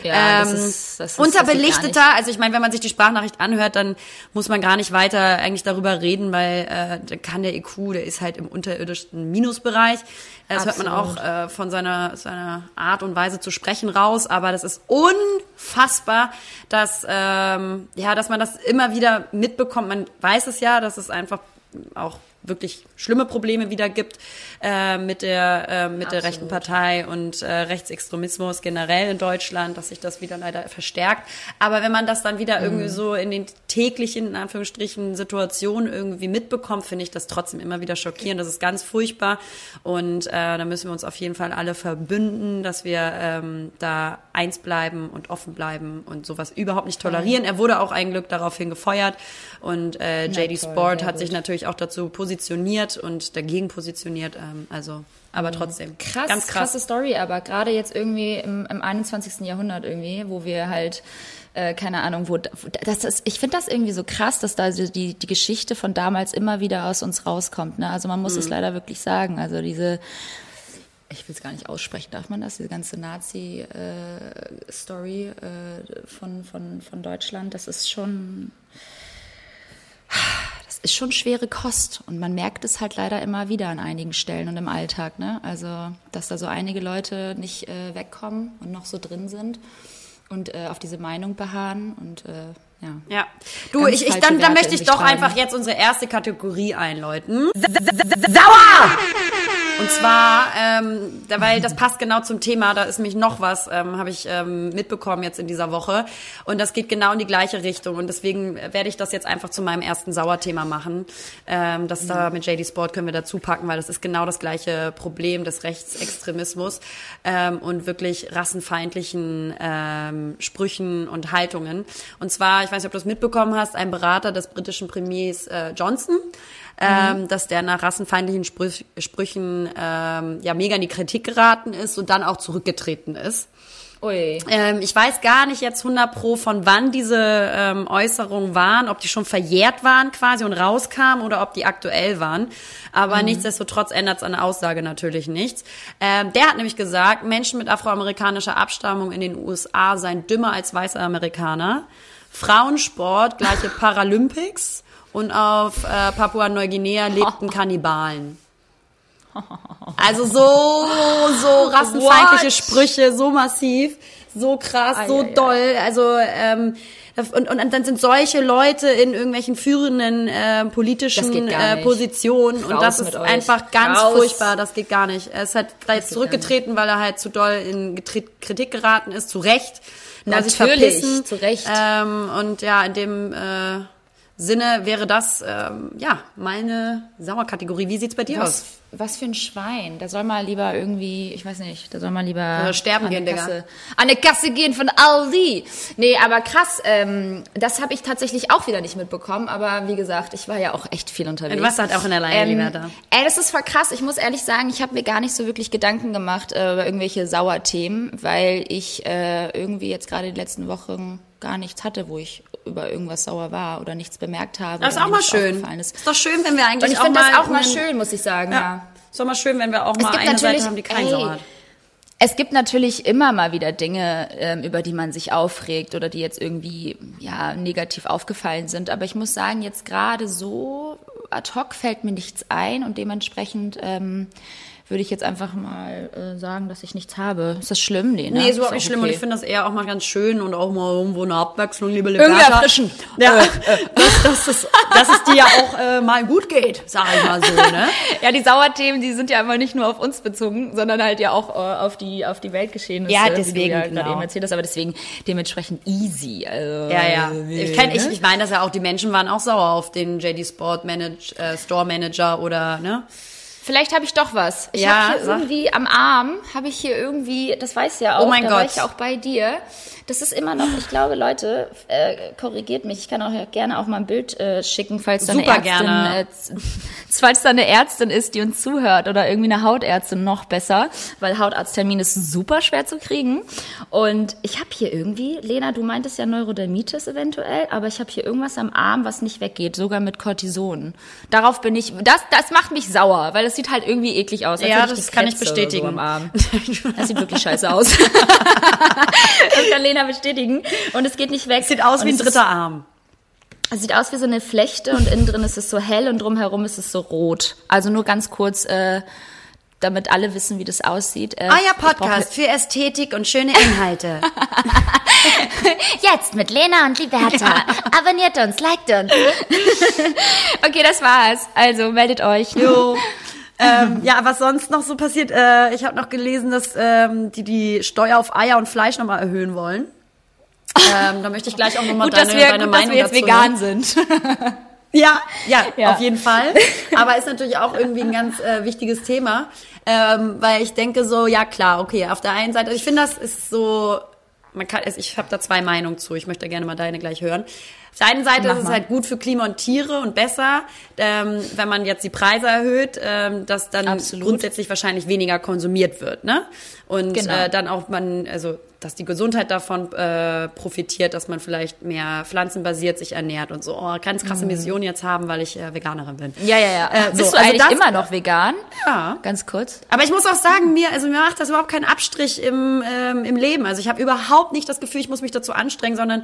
[SPEAKER 2] Ja,
[SPEAKER 1] Ähm,
[SPEAKER 2] ist- das ist- das gar
[SPEAKER 1] unterbelichteter, also ich meine, wenn man sich die Sprachnachricht anhört, dann muss man gar nicht weiter eigentlich darüber reden, weil äh, da kann der IQ, der ist halt im unterirdischen Minusbereich. Das hört man auch
[SPEAKER 2] Absolut.
[SPEAKER 1] äh, von seiner, seiner Art und Weise zu sprechen raus, aber das ist unfassbar, dass, ähm, ja, dass man das immer wieder mitbekommt. Man weiß es ja, dass es einfach auch wirklich schlimme Probleme wieder gibt äh, mit der äh, mit der rechten Partei und äh, Rechtsextremismus generell in Deutschland, dass sich das wieder leider verstärkt. Aber wenn man das dann wieder irgendwie so in den täglichen in Anführungsstrichen Situationen irgendwie mitbekommt, finde ich das trotzdem immer wieder schockierend. Das ist ganz furchtbar und äh, da müssen wir uns auf jeden Fall alle verbünden, dass wir ähm, da eins bleiben und offen bleiben und sowas überhaupt nicht tolerieren. Er wurde auch ein Glück daraufhin gefeuert und äh, JD
[SPEAKER 2] toll,
[SPEAKER 1] Sport hat sich natürlich auch dazu positioniert und dagegen positioniert. Ähm, also, aber trotzdem.
[SPEAKER 2] Krass,
[SPEAKER 1] ganz krass.
[SPEAKER 2] krasse Story, aber gerade jetzt irgendwie im, im 21. Jahrhundert irgendwie, wo wir halt äh, keine Ahnung, wo das ist, ich finde das irgendwie so krass, dass da die die Geschichte von damals immer wieder aus uns rauskommt. Ne? Also man muss
[SPEAKER 1] Mhm.
[SPEAKER 2] es leider wirklich sagen. Also diese ich will es gar nicht aussprechen, darf man das? Diese ganze Nazi-Story äh, von, von, von Deutschland, das ist schon, ist schon schwere Kost. Und man merkt es halt leider immer wieder an einigen Stellen und im Alltag. Ne? Also, dass da so einige Leute nicht äh, wegkommen und noch so drin sind und äh, auf diese Meinung beharren und äh, ja.
[SPEAKER 1] Ja. Du,
[SPEAKER 2] Ganz
[SPEAKER 1] ich, ich dann, dann möchte
[SPEAKER 2] in
[SPEAKER 1] ich doch
[SPEAKER 2] tragen.
[SPEAKER 1] einfach jetzt unsere erste Kategorie einläuten. Sauer! Und zwar, ähm, weil das passt genau zum Thema, da ist nämlich noch was, ähm, habe ich ähm, mitbekommen jetzt in dieser Woche. Und das geht genau in die gleiche Richtung. Und deswegen werde ich das jetzt einfach zu meinem ersten Sauerthema machen. Ähm, das da mit JD Sport können wir dazu packen, weil das ist genau das gleiche Problem des Rechtsextremismus ähm, und wirklich rassenfeindlichen ähm, Sprüchen und Haltungen. Und zwar, ich weiß nicht, ob du es mitbekommen hast, ein Berater des britischen Premiers äh, Johnson ähm, dass der nach rassenfeindlichen Sprüch, Sprüchen ähm, ja mega in die Kritik geraten ist und dann auch zurückgetreten ist.
[SPEAKER 2] Ui.
[SPEAKER 1] Ähm, ich weiß gar nicht jetzt 100 pro von wann diese ähm, Äußerungen waren, ob die schon verjährt waren quasi und rauskamen oder ob die aktuell waren. Aber
[SPEAKER 2] Mhm.
[SPEAKER 1] nichtsdestotrotz ändert es an der Aussage natürlich nichts. Ähm, der hat nämlich gesagt, Menschen mit afroamerikanischer Abstammung in den USA seien dümmer als weiße Amerikaner. Frauensport gleiche Paralympics und auf äh, Papua-Neuguinea lebten Kannibalen. Also so, so rassenfeindliche
[SPEAKER 2] What?
[SPEAKER 1] Sprüche, so massiv, so krass,
[SPEAKER 2] Ei,
[SPEAKER 1] so
[SPEAKER 2] ei.
[SPEAKER 1] doll. Also ähm, und, und dann sind solche Leute in irgendwelchen führenden äh,
[SPEAKER 2] Das
[SPEAKER 1] politischen äh. Positionen und
[SPEAKER 2] Raus
[SPEAKER 1] das
[SPEAKER 2] mit
[SPEAKER 1] ist
[SPEAKER 2] euch.
[SPEAKER 1] einfach ganz
[SPEAKER 2] Raus.
[SPEAKER 1] furchtbar. Das geht gar nicht. Er ist halt da jetzt zurückgetreten, weil er halt zu doll in Getri- Kritik geraten ist, zu Recht.
[SPEAKER 2] Natürlich,
[SPEAKER 1] verpissen.
[SPEAKER 2] zu Recht.
[SPEAKER 1] Ähm, und ja, in dem äh, Sinne wäre das ähm, ja meine Sauerkategorie. Wie sieht's bei dir aus?
[SPEAKER 2] Was, was für ein Schwein. Da soll mal lieber irgendwie, ich weiß nicht, da soll mal lieber
[SPEAKER 1] Soll sterben
[SPEAKER 2] an
[SPEAKER 1] gehen, Digga.
[SPEAKER 2] Kasse, an eine Kasse gehen von Aldi. Nee, aber krass, ähm, das habe ich tatsächlich auch wieder nicht mitbekommen. Aber wie gesagt, ich war ja auch echt viel unterwegs.
[SPEAKER 1] Du warst halt auch in der Leine, lieber da.
[SPEAKER 2] Ey, das ist voll krass. Ich muss ehrlich sagen, ich habe mir gar nicht so wirklich Gedanken gemacht äh, über irgendwelche Sauerthemen, weil ich äh, irgendwie jetzt gerade die letzten Wochen gar nichts hatte, wo ich über irgendwas sauer war oder nichts bemerkt habe.
[SPEAKER 1] Das ist auch mal schön.
[SPEAKER 2] Ist.
[SPEAKER 1] Ist doch schön, wenn wir eigentlich
[SPEAKER 2] Und ich
[SPEAKER 1] auch
[SPEAKER 2] finde
[SPEAKER 1] mal
[SPEAKER 2] das auch mal schön, muss ich sagen, ja.
[SPEAKER 1] Ja. Ist doch mal schön, wenn wir auch mal
[SPEAKER 2] gibt
[SPEAKER 1] eine Seite haben, die keinen
[SPEAKER 2] ey,
[SPEAKER 1] Sauer hat.
[SPEAKER 2] Es gibt natürlich immer mal wieder Dinge, ähm, über die man sich aufregt oder die jetzt irgendwie ja negativ aufgefallen sind. Aber ich muss sagen, jetzt gerade so ad hoc fällt mir nichts ein und dementsprechend ähm, würde ich jetzt einfach mal äh, sagen, dass ich nichts habe. Ist das schlimm? Nee, ne?
[SPEAKER 1] Nee,
[SPEAKER 2] Ist auch
[SPEAKER 1] nicht schlimm. Und
[SPEAKER 2] okay.
[SPEAKER 1] ich finde das eher auch mal ganz schön und auch mal irgendwo eine Abwechslung, liebe
[SPEAKER 2] Irgendwie
[SPEAKER 1] Liberta.
[SPEAKER 2] erfrischen.
[SPEAKER 1] Ja, dass, dass, es, dass es dir ja auch äh, mal gut geht, sag ich mal so, ne?
[SPEAKER 2] Ja, die Sauerthemen, die sind ja immer nicht nur auf uns bezogen, sondern halt ja auch äh, auf die auf die Weltgeschehnisse,
[SPEAKER 1] Ja, deswegen,
[SPEAKER 2] ja
[SPEAKER 1] genau.
[SPEAKER 2] eben erzählt hast, aber deswegen dementsprechend easy. Also,
[SPEAKER 1] Ja, ja.
[SPEAKER 2] äh,
[SPEAKER 1] Ich, kenn, ich,
[SPEAKER 2] ne?
[SPEAKER 1] ich meine, dass ja auch die Menschen waren auch sauer auf den JD Sport Manage, äh, Store Manager oder, ne?
[SPEAKER 2] Vielleicht habe ich doch was. Ich
[SPEAKER 1] Ja,
[SPEAKER 2] habe hier
[SPEAKER 1] sag.
[SPEAKER 2] irgendwie am Arm, habe ich hier irgendwie, das weiß ja auch,
[SPEAKER 1] Oh mein
[SPEAKER 2] da war
[SPEAKER 1] Gott.
[SPEAKER 2] ich ja auch bei dir. Das ist immer noch, ich glaube, Leute, äh, korrigiert mich. Ich kann auch gerne auch mal ein Bild äh, schicken, falls da eine Ärztin, äh, falls da eine Ärztin ist, die uns zuhört oder irgendwie eine Hautärztin noch besser, weil Hautarzttermin ist super schwer zu kriegen. Und ich habe hier irgendwie, Lena, du meintest ja Neurodermitis eventuell, aber ich habe hier irgendwas am Arm, was nicht weggeht, sogar mit Cortison. Darauf bin ich, das, das macht mich sauer, weil das sieht halt irgendwie eklig aus.
[SPEAKER 1] Ja, das kann ich bestätigen.
[SPEAKER 2] So am Arm. Das sieht wirklich scheiße aus. das kann Lena bestätigen. Und es geht nicht weg.
[SPEAKER 1] Sieht aus
[SPEAKER 2] Und
[SPEAKER 1] wie ein dritter Arm.
[SPEAKER 2] Es sieht aus wie so eine Flechte und innen drin ist es so hell und drumherum ist es so rot. Also nur ganz kurz, äh, damit alle wissen, wie das aussieht. Äh,
[SPEAKER 1] Euer
[SPEAKER 2] ich brauch-
[SPEAKER 1] Podcast für Ästhetik und schöne Inhalte.
[SPEAKER 2] Jetzt mit Lena und Liberta. Abonniert uns, liked uns. okay, das war's. Also meldet euch.
[SPEAKER 1] Jo. Ähm, ja, was sonst noch so passiert? Äh, ich habe noch gelesen, dass ähm, die die Steuer auf Eier und Fleisch nochmal erhöhen wollen. Ähm, da möchte ich gleich auch nochmal deine,
[SPEAKER 2] dass wir,
[SPEAKER 1] deine
[SPEAKER 2] gut, dass
[SPEAKER 1] Meinung
[SPEAKER 2] wir jetzt vegan
[SPEAKER 1] hören.
[SPEAKER 2] sind.
[SPEAKER 1] Ja, ja,
[SPEAKER 2] Ja.
[SPEAKER 1] auf jeden Fall. Aber ist natürlich auch irgendwie ein ganz äh, wichtiges Thema, ähm, weil ich denke so, ja klar, okay, auf der einen Seite, also ich finde, das ist so, man kann, also ich habe da zwei Meinungen zu. Ich möchte gerne mal deine gleich hören. Auf der einen Seite
[SPEAKER 2] Mach
[SPEAKER 1] ist es
[SPEAKER 2] mal.
[SPEAKER 1] halt gut für Klima und Tiere und besser, ähm, wenn man jetzt die Preise erhöht, ähm, dass dann
[SPEAKER 2] Absolut.
[SPEAKER 1] grundsätzlich wahrscheinlich weniger konsumiert wird, ne? Und
[SPEAKER 2] Genau.
[SPEAKER 1] äh, dann auch man, also dass die Gesundheit davon äh, profitiert, dass man vielleicht mehr pflanzenbasiert sich ernährt und so. Oh, ganz krasse Mission jetzt haben, weil ich äh, Veganerin bin.
[SPEAKER 2] Ja, ja, ja.
[SPEAKER 1] Äh,
[SPEAKER 2] Bist
[SPEAKER 1] so,
[SPEAKER 2] du
[SPEAKER 1] also
[SPEAKER 2] eigentlich
[SPEAKER 1] das-
[SPEAKER 2] immer noch vegan?
[SPEAKER 1] Ja.
[SPEAKER 2] Ganz kurz.
[SPEAKER 1] Aber ich muss auch sagen, mir, also mir macht das überhaupt keinen Abstrich im, ähm, im Leben. Also ich habe überhaupt nicht das Gefühl, ich muss mich dazu anstrengen, sondern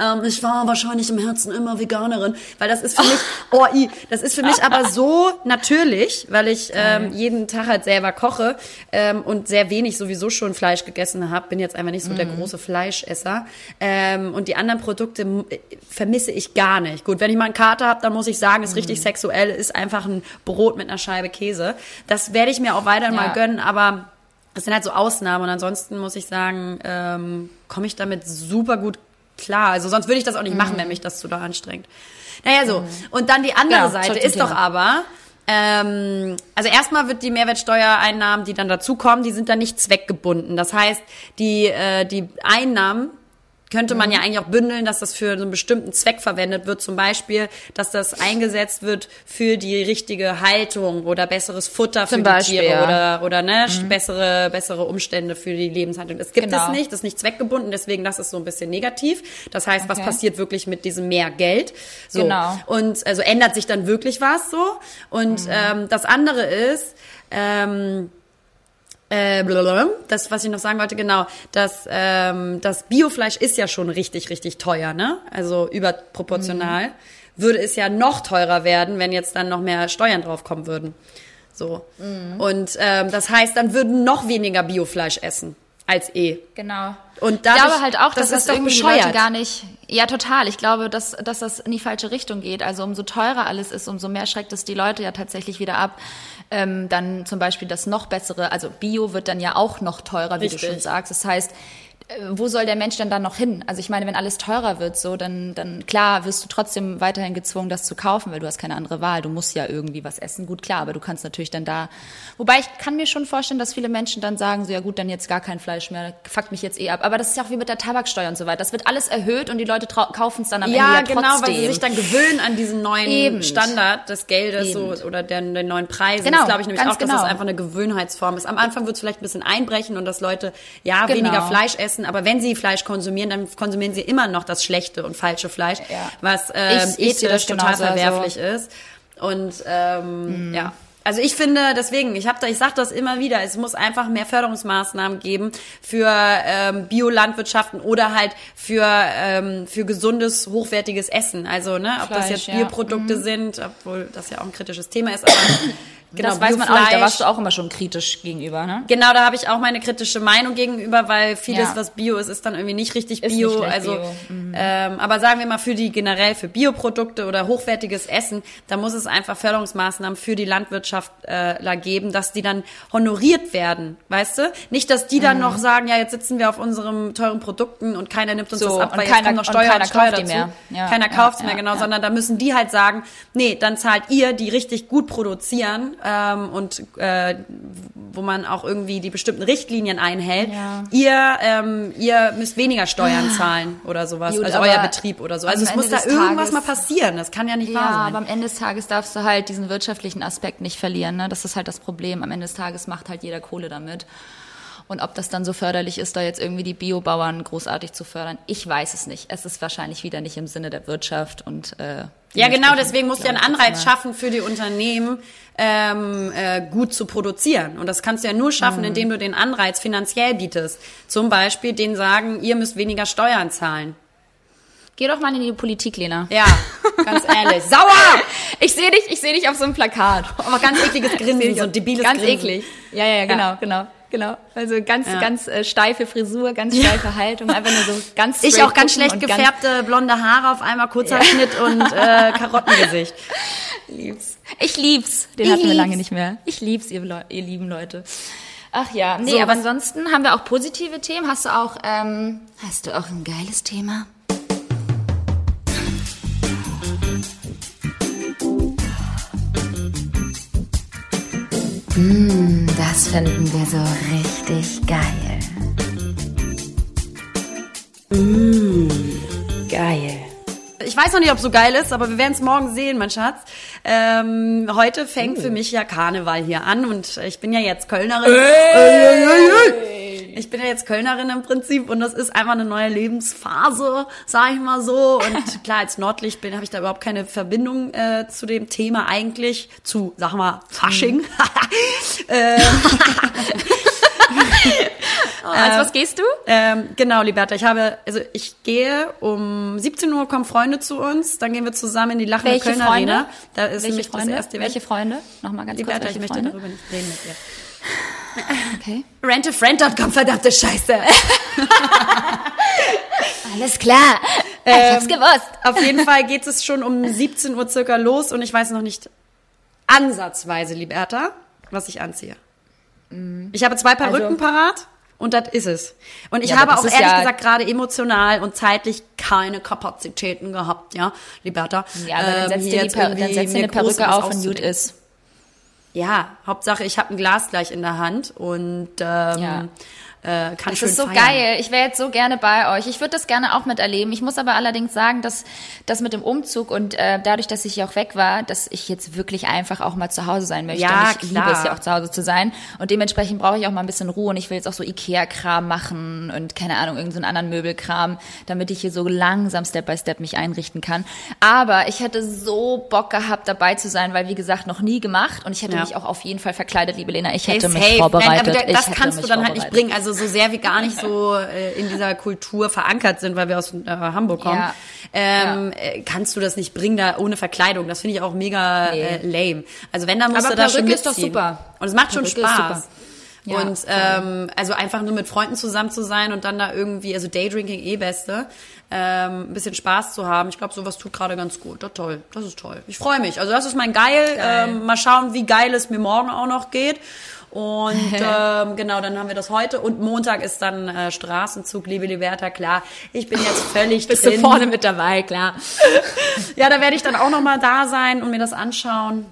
[SPEAKER 1] ähm, ich war wahrscheinlich im Herzen immer Veganerin, weil das ist für mich, oh, i, das ist für mich aber so natürlich, weil ich ähm, jeden Tag halt selber koche ähm, und sehr wenig sowieso schon Fleisch gegessen habe. Bin jetzt einfach nicht nicht so der große Fleischesser. Ähm, und die anderen Produkte äh, vermisse ich gar nicht. Gut, wenn ich mal einen Kater habe, dann muss ich sagen, ist richtig sexuell, ist einfach ein Brot mit einer Scheibe Käse. Das werde ich mir auch weiter mal
[SPEAKER 2] Ja.
[SPEAKER 1] gönnen, aber das sind halt so Ausnahmen. Und ansonsten muss ich sagen, ähm, komme ich damit super gut klar. Also sonst würde ich das auch nicht machen, wenn mich das zu da anstrengt. Naja, so. Und dann die andere
[SPEAKER 2] Ja,
[SPEAKER 1] Seite ist doch aber, ähm, also erstmal wird die Mehrwertsteuereinnahmen, die dann dazukommen, die sind dann nicht zweckgebunden. Das heißt, die, äh, die Einnahmen könnte man
[SPEAKER 2] Mhm.
[SPEAKER 1] ja eigentlich auch bündeln, dass das für so einen bestimmten Zweck verwendet wird. Zum Beispiel, dass das eingesetzt wird für die richtige Haltung oder besseres Futter für
[SPEAKER 2] Zum
[SPEAKER 1] die
[SPEAKER 2] Beispiel,
[SPEAKER 1] Tiere
[SPEAKER 2] ja. Mhm.
[SPEAKER 1] oder, oder ne, bessere, bessere Umstände für die Lebenshaltung. Das gibt
[SPEAKER 2] Genau.
[SPEAKER 1] es nicht, das ist nicht zweckgebunden, deswegen das ist so ein bisschen negativ. Das heißt, was
[SPEAKER 2] Okay.
[SPEAKER 1] passiert wirklich mit diesem mehr Geld? So.
[SPEAKER 2] Genau.
[SPEAKER 1] Und also ändert sich dann wirklich was so. Und
[SPEAKER 2] Mhm.
[SPEAKER 1] ähm, das andere ist, ähm, äh, das, was ich noch sagen wollte, genau, das, ähm, das Biofleisch ist ja schon richtig, richtig teuer, ne? Also überproportional. Würde es ja noch teurer werden, wenn jetzt dann noch mehr Steuern draufkommen würden. So. Und ähm, das heißt, dann würden noch weniger Biofleisch essen als eh.
[SPEAKER 2] Genau.
[SPEAKER 1] Und
[SPEAKER 2] ich
[SPEAKER 1] dadurch,
[SPEAKER 2] glaube halt auch, dass das,
[SPEAKER 1] doch
[SPEAKER 2] irgendwie
[SPEAKER 1] bescheuert.
[SPEAKER 2] Leute gar nicht. Ja, total. Ich glaube, dass, dass das in die falsche Richtung geht. Also umso teurer alles ist, umso mehr schreckt es die Leute ja tatsächlich wieder ab. Ähm, dann zum Beispiel das noch bessere, also Bio wird dann ja auch noch teurer, wie
[SPEAKER 1] Richtig.
[SPEAKER 2] du schon sagst. Das heißt, wo soll der Mensch denn dann noch hin? Also ich meine, wenn alles teurer wird, so dann, dann klar wirst du trotzdem weiterhin gezwungen, das zu kaufen, weil du hast keine andere Wahl. Du musst ja irgendwie was essen, gut klar, aber du kannst natürlich dann da. Wobei ich kann mir schon vorstellen, dass viele Menschen dann sagen, so ja gut, dann jetzt gar kein Fleisch mehr, fuckt mich jetzt eh ab. Aber das ist ja auch wie mit der Tabaksteuer und so weiter. Das wird alles erhöht und die Leute kaufen es dann am
[SPEAKER 1] Ja,
[SPEAKER 2] Ende ja
[SPEAKER 1] genau,
[SPEAKER 2] trotzdem.
[SPEAKER 1] weil sie sich dann gewöhnen an diesen neuen
[SPEAKER 2] Eben.
[SPEAKER 1] Standard des Geldes so, oder den, den neuen Preisen.
[SPEAKER 2] Genau,
[SPEAKER 1] das glaube ich nämlich auch, dass
[SPEAKER 2] genau.
[SPEAKER 1] das einfach eine Gewöhnheitsform ist. Am Anfang wird es vielleicht ein bisschen einbrechen und dass Leute ja
[SPEAKER 2] Genau.
[SPEAKER 1] weniger Fleisch essen, aber wenn sie Fleisch konsumieren, dann konsumieren sie immer noch das schlechte und falsche Fleisch,
[SPEAKER 2] Ja.
[SPEAKER 1] was ähm,
[SPEAKER 2] Ich- ich
[SPEAKER 1] ethisch
[SPEAKER 2] das
[SPEAKER 1] total
[SPEAKER 2] genauso, also-
[SPEAKER 1] verwerflich ist. Und ähm, ja. Also ich finde, deswegen, ich habe da, ich sage das immer wieder, es muss einfach mehr Förderungsmaßnahmen geben für ähm, Biolandwirtschaften oder halt für ähm, für gesundes, hochwertiges Essen. Also ne, ob das
[SPEAKER 2] Fleisch,
[SPEAKER 1] jetzt
[SPEAKER 2] ja. Mhm.
[SPEAKER 1] Sind, obwohl das ja auch ein kritisches Thema ist, aber genau,
[SPEAKER 2] das weiß man auch nicht, da warst du auch immer schon kritisch gegenüber, ne?
[SPEAKER 1] Genau, da habe ich auch meine kritische Meinung gegenüber, weil vieles,
[SPEAKER 2] Ja.
[SPEAKER 1] was Bio ist, ist dann irgendwie nicht richtig Bio.
[SPEAKER 2] nicht
[SPEAKER 1] also,
[SPEAKER 2] Bio. Mhm.
[SPEAKER 1] ähm, aber sagen wir mal für die generell für Bioprodukte oder hochwertiges Essen, da muss es einfach Förderungsmaßnahmen für die Landwirtschaft äh, geben, dass die dann honoriert werden, weißt du? Nicht, dass die dann
[SPEAKER 2] Mhm.
[SPEAKER 1] noch sagen, ja, jetzt sitzen wir auf unseren teuren Produkten und keiner nimmt uns
[SPEAKER 2] So,
[SPEAKER 1] das ab,
[SPEAKER 2] und
[SPEAKER 1] weil
[SPEAKER 2] keiner-
[SPEAKER 1] jetzt noch
[SPEAKER 2] und
[SPEAKER 1] Steuer und,
[SPEAKER 2] keiner
[SPEAKER 1] Steuer
[SPEAKER 2] kauft die
[SPEAKER 1] dazu.
[SPEAKER 2] mehr. Ja,
[SPEAKER 1] keiner
[SPEAKER 2] ja,
[SPEAKER 1] kauft's
[SPEAKER 2] ja,
[SPEAKER 1] mehr, genau, sondern da müssen die halt sagen, nee, dann zahlt ihr, die richtig gut produzieren ähm, und äh, wo man auch irgendwie die bestimmten Richtlinien einhält,
[SPEAKER 2] Ja.
[SPEAKER 1] ihr, ähm, ihr müsst weniger Steuern zahlen oder sowas,
[SPEAKER 2] Gut,
[SPEAKER 1] also euer Betrieb oder so. Also es muss da irgendwas
[SPEAKER 2] Tages-
[SPEAKER 1] mal passieren, das kann ja nicht
[SPEAKER 2] Ja,
[SPEAKER 1] wahr sein.
[SPEAKER 2] aber am Ende des Tages darfst du halt diesen wirtschaftlichen Aspekt nicht verlieren. Ne? Das ist halt das Problem. Am Ende des Tages macht halt jeder Kohle damit. Und ob das dann so förderlich ist, da jetzt irgendwie die Biobauern großartig zu fördern, ich weiß es nicht. Es ist wahrscheinlich wieder nicht im Sinne der Wirtschaft und äh,
[SPEAKER 1] Ja, genau, deswegen musst du ja einen Anreiz schaffen für die Unternehmen, ähm, äh, gut zu produzieren. Und das kannst du ja nur
[SPEAKER 2] Mhm.
[SPEAKER 1] schaffen, indem du den Anreiz finanziell bietest. Zum Beispiel denen sagen, ihr müsst weniger Steuern zahlen.
[SPEAKER 2] Geh doch mal in die Politik, Lena.
[SPEAKER 1] Ja, ganz ehrlich. Sauer!
[SPEAKER 2] Ich sehe dich, ich sehe dich auf so einem Plakat.
[SPEAKER 1] Aber ganz ekliges Grinsen, so ein debiles
[SPEAKER 2] Ganz
[SPEAKER 1] Grinsen.
[SPEAKER 2] eklig. Ja, ja, genau,
[SPEAKER 1] Ja.
[SPEAKER 2] genau. Genau, also ganz,
[SPEAKER 1] Ja.
[SPEAKER 2] ganz äh, steife Frisur, ganz steife Haltung, einfach nur so ganz
[SPEAKER 1] Ich auch ganz schlecht
[SPEAKER 2] und ganz-
[SPEAKER 1] gefärbte blonde Haare auf einmal, kurzer Schnitt und äh, Karottengesicht.
[SPEAKER 2] lieb's. Ich lieb's. Den
[SPEAKER 1] Ich
[SPEAKER 2] hatten wir
[SPEAKER 1] lieb's.
[SPEAKER 2] lange nicht mehr. Ich lieb's, ihr, Leu- ihr lieben Leute. Ach ja, nee,
[SPEAKER 1] So,
[SPEAKER 2] aber ansonsten haben wir auch positive Themen. Hast du auch, ähm, hast du auch ein geiles Thema? Mm, das finden wir so richtig geil.
[SPEAKER 1] Geil. Ich weiß noch nicht, ob so geil ist, aber wir werden es morgen sehen, mein Schatz. Ähm, heute fängt für mich ja Karneval hier an und ich bin ja jetzt Kölnerin. Ich bin ja jetzt Kölnerin im Prinzip und das ist einfach eine neue Lebensphase, sag ich mal so. Und klar, als Nordlicht bin, habe ich da überhaupt keine Verbindung äh, zu dem Thema eigentlich, zu, sag mal, Fasching. ähm,
[SPEAKER 2] Oh, als was gehst du?
[SPEAKER 1] Ähm, genau, Liberta, ich habe, also ich gehe um 17 Uhr kommen Freunde zu uns, dann gehen wir zusammen in die Lachende
[SPEAKER 2] Welche
[SPEAKER 1] Kölner
[SPEAKER 2] Freunde?
[SPEAKER 1] Arena. Da ist
[SPEAKER 2] Welche
[SPEAKER 1] nämlich
[SPEAKER 2] Freunde?
[SPEAKER 1] das erste
[SPEAKER 2] Welche Freunde? Nochmal ganz kurz,
[SPEAKER 1] Liberta, ich
[SPEAKER 2] welche
[SPEAKER 1] möchte
[SPEAKER 2] Freunde?
[SPEAKER 1] darüber nicht reden mit dir.
[SPEAKER 2] Okay.
[SPEAKER 1] Rentafriend.com, verdammte Scheiße.
[SPEAKER 2] Alles klar. ich hab's
[SPEAKER 1] Ähm,
[SPEAKER 2] gewusst.
[SPEAKER 1] Auf jeden Fall geht es schon um 17 Uhr circa los und ich weiß noch nicht ansatzweise, Liberta, was ich anziehe. Ich habe zwei Perücken
[SPEAKER 2] Also-
[SPEAKER 1] parat und das ist es. Und ich
[SPEAKER 2] Ja,
[SPEAKER 1] habe auch ehrlich
[SPEAKER 2] ja-
[SPEAKER 1] gesagt gerade emotional und zeitlich keine Kapazitäten gehabt, ja, Liberta.
[SPEAKER 2] Ja, aber dann
[SPEAKER 1] ähm,
[SPEAKER 2] setzt
[SPEAKER 1] hier
[SPEAKER 2] dir die per dann setzt dir eine Perücke auf und gut ist.
[SPEAKER 1] Ja, Hauptsache ich habe ein Glas gleich in der Hand und ähm,
[SPEAKER 2] Ja.
[SPEAKER 1] Äh, kann
[SPEAKER 2] Das
[SPEAKER 1] schön
[SPEAKER 2] ist so
[SPEAKER 1] feiern.
[SPEAKER 2] geil. Ich wäre jetzt so gerne bei euch. Ich würde das gerne auch miterleben. Ich muss aber allerdings sagen, dass das mit dem Umzug und äh, dadurch, dass ich auch weg war, dass ich jetzt wirklich einfach auch mal zu Hause sein möchte.
[SPEAKER 1] Ja,
[SPEAKER 2] und ich liebe
[SPEAKER 1] klar.
[SPEAKER 2] es ja auch zu Hause zu sein. Und dementsprechend brauche ich auch mal ein bisschen Ruhe und ich will jetzt auch so Ikea-Kram machen und keine Ahnung, irgendeinen so anderen Möbelkram, damit ich hier so langsam Step by Step mich einrichten kann. Aber ich hätte so Bock gehabt, dabei zu sein, weil wie gesagt, noch nie gemacht und ich hätte
[SPEAKER 1] Ja.
[SPEAKER 2] mich auch auf jeden Fall verkleidet, liebe Lena. Ich
[SPEAKER 1] Hey,
[SPEAKER 2] hätte mich
[SPEAKER 1] safe.
[SPEAKER 2] vorbereitet.
[SPEAKER 1] Nein, aber da- das
[SPEAKER 2] ich
[SPEAKER 1] kannst du
[SPEAKER 2] mich
[SPEAKER 1] dann halt nicht bringen. Also so sehr wir gar nicht so äh, in dieser Kultur verankert sind, weil wir aus äh, Hamburg kommen,
[SPEAKER 2] Ja.
[SPEAKER 1] ähm, äh, kannst du das nicht bringen da ohne Verkleidung. Das finde ich auch mega
[SPEAKER 2] Nee.
[SPEAKER 1] äh, lame. Also wenn, dann musst
[SPEAKER 2] Aber
[SPEAKER 1] du da schon
[SPEAKER 2] Perücke ist doch
[SPEAKER 1] mitziehen.
[SPEAKER 2] super.
[SPEAKER 1] Und es macht schon
[SPEAKER 2] Perücke ist
[SPEAKER 1] Spaß.
[SPEAKER 2] Ja,
[SPEAKER 1] und ähm, also einfach nur mit Freunden zusammen zu sein und dann da irgendwie, also Daydrinking eh beste, ähm, ein bisschen Spaß zu haben. Ich glaube, sowas tut gerade ganz gut. Das toll, das ist toll. Ich freue mich. Also das ist mein geil.
[SPEAKER 2] Geil.
[SPEAKER 1] Ähm, mal schauen, wie geil es mir morgen auch noch geht. Und ähm, genau, dann haben wir das heute. Und Montag ist dann äh, Straßenzug, liebe Liberta, klar. Ich bin jetzt völlig
[SPEAKER 2] Bist
[SPEAKER 1] drin.
[SPEAKER 2] du vorne mit dabei, klar.
[SPEAKER 1] Ja, da werde ich dann auch noch mal da sein und mir das anschauen.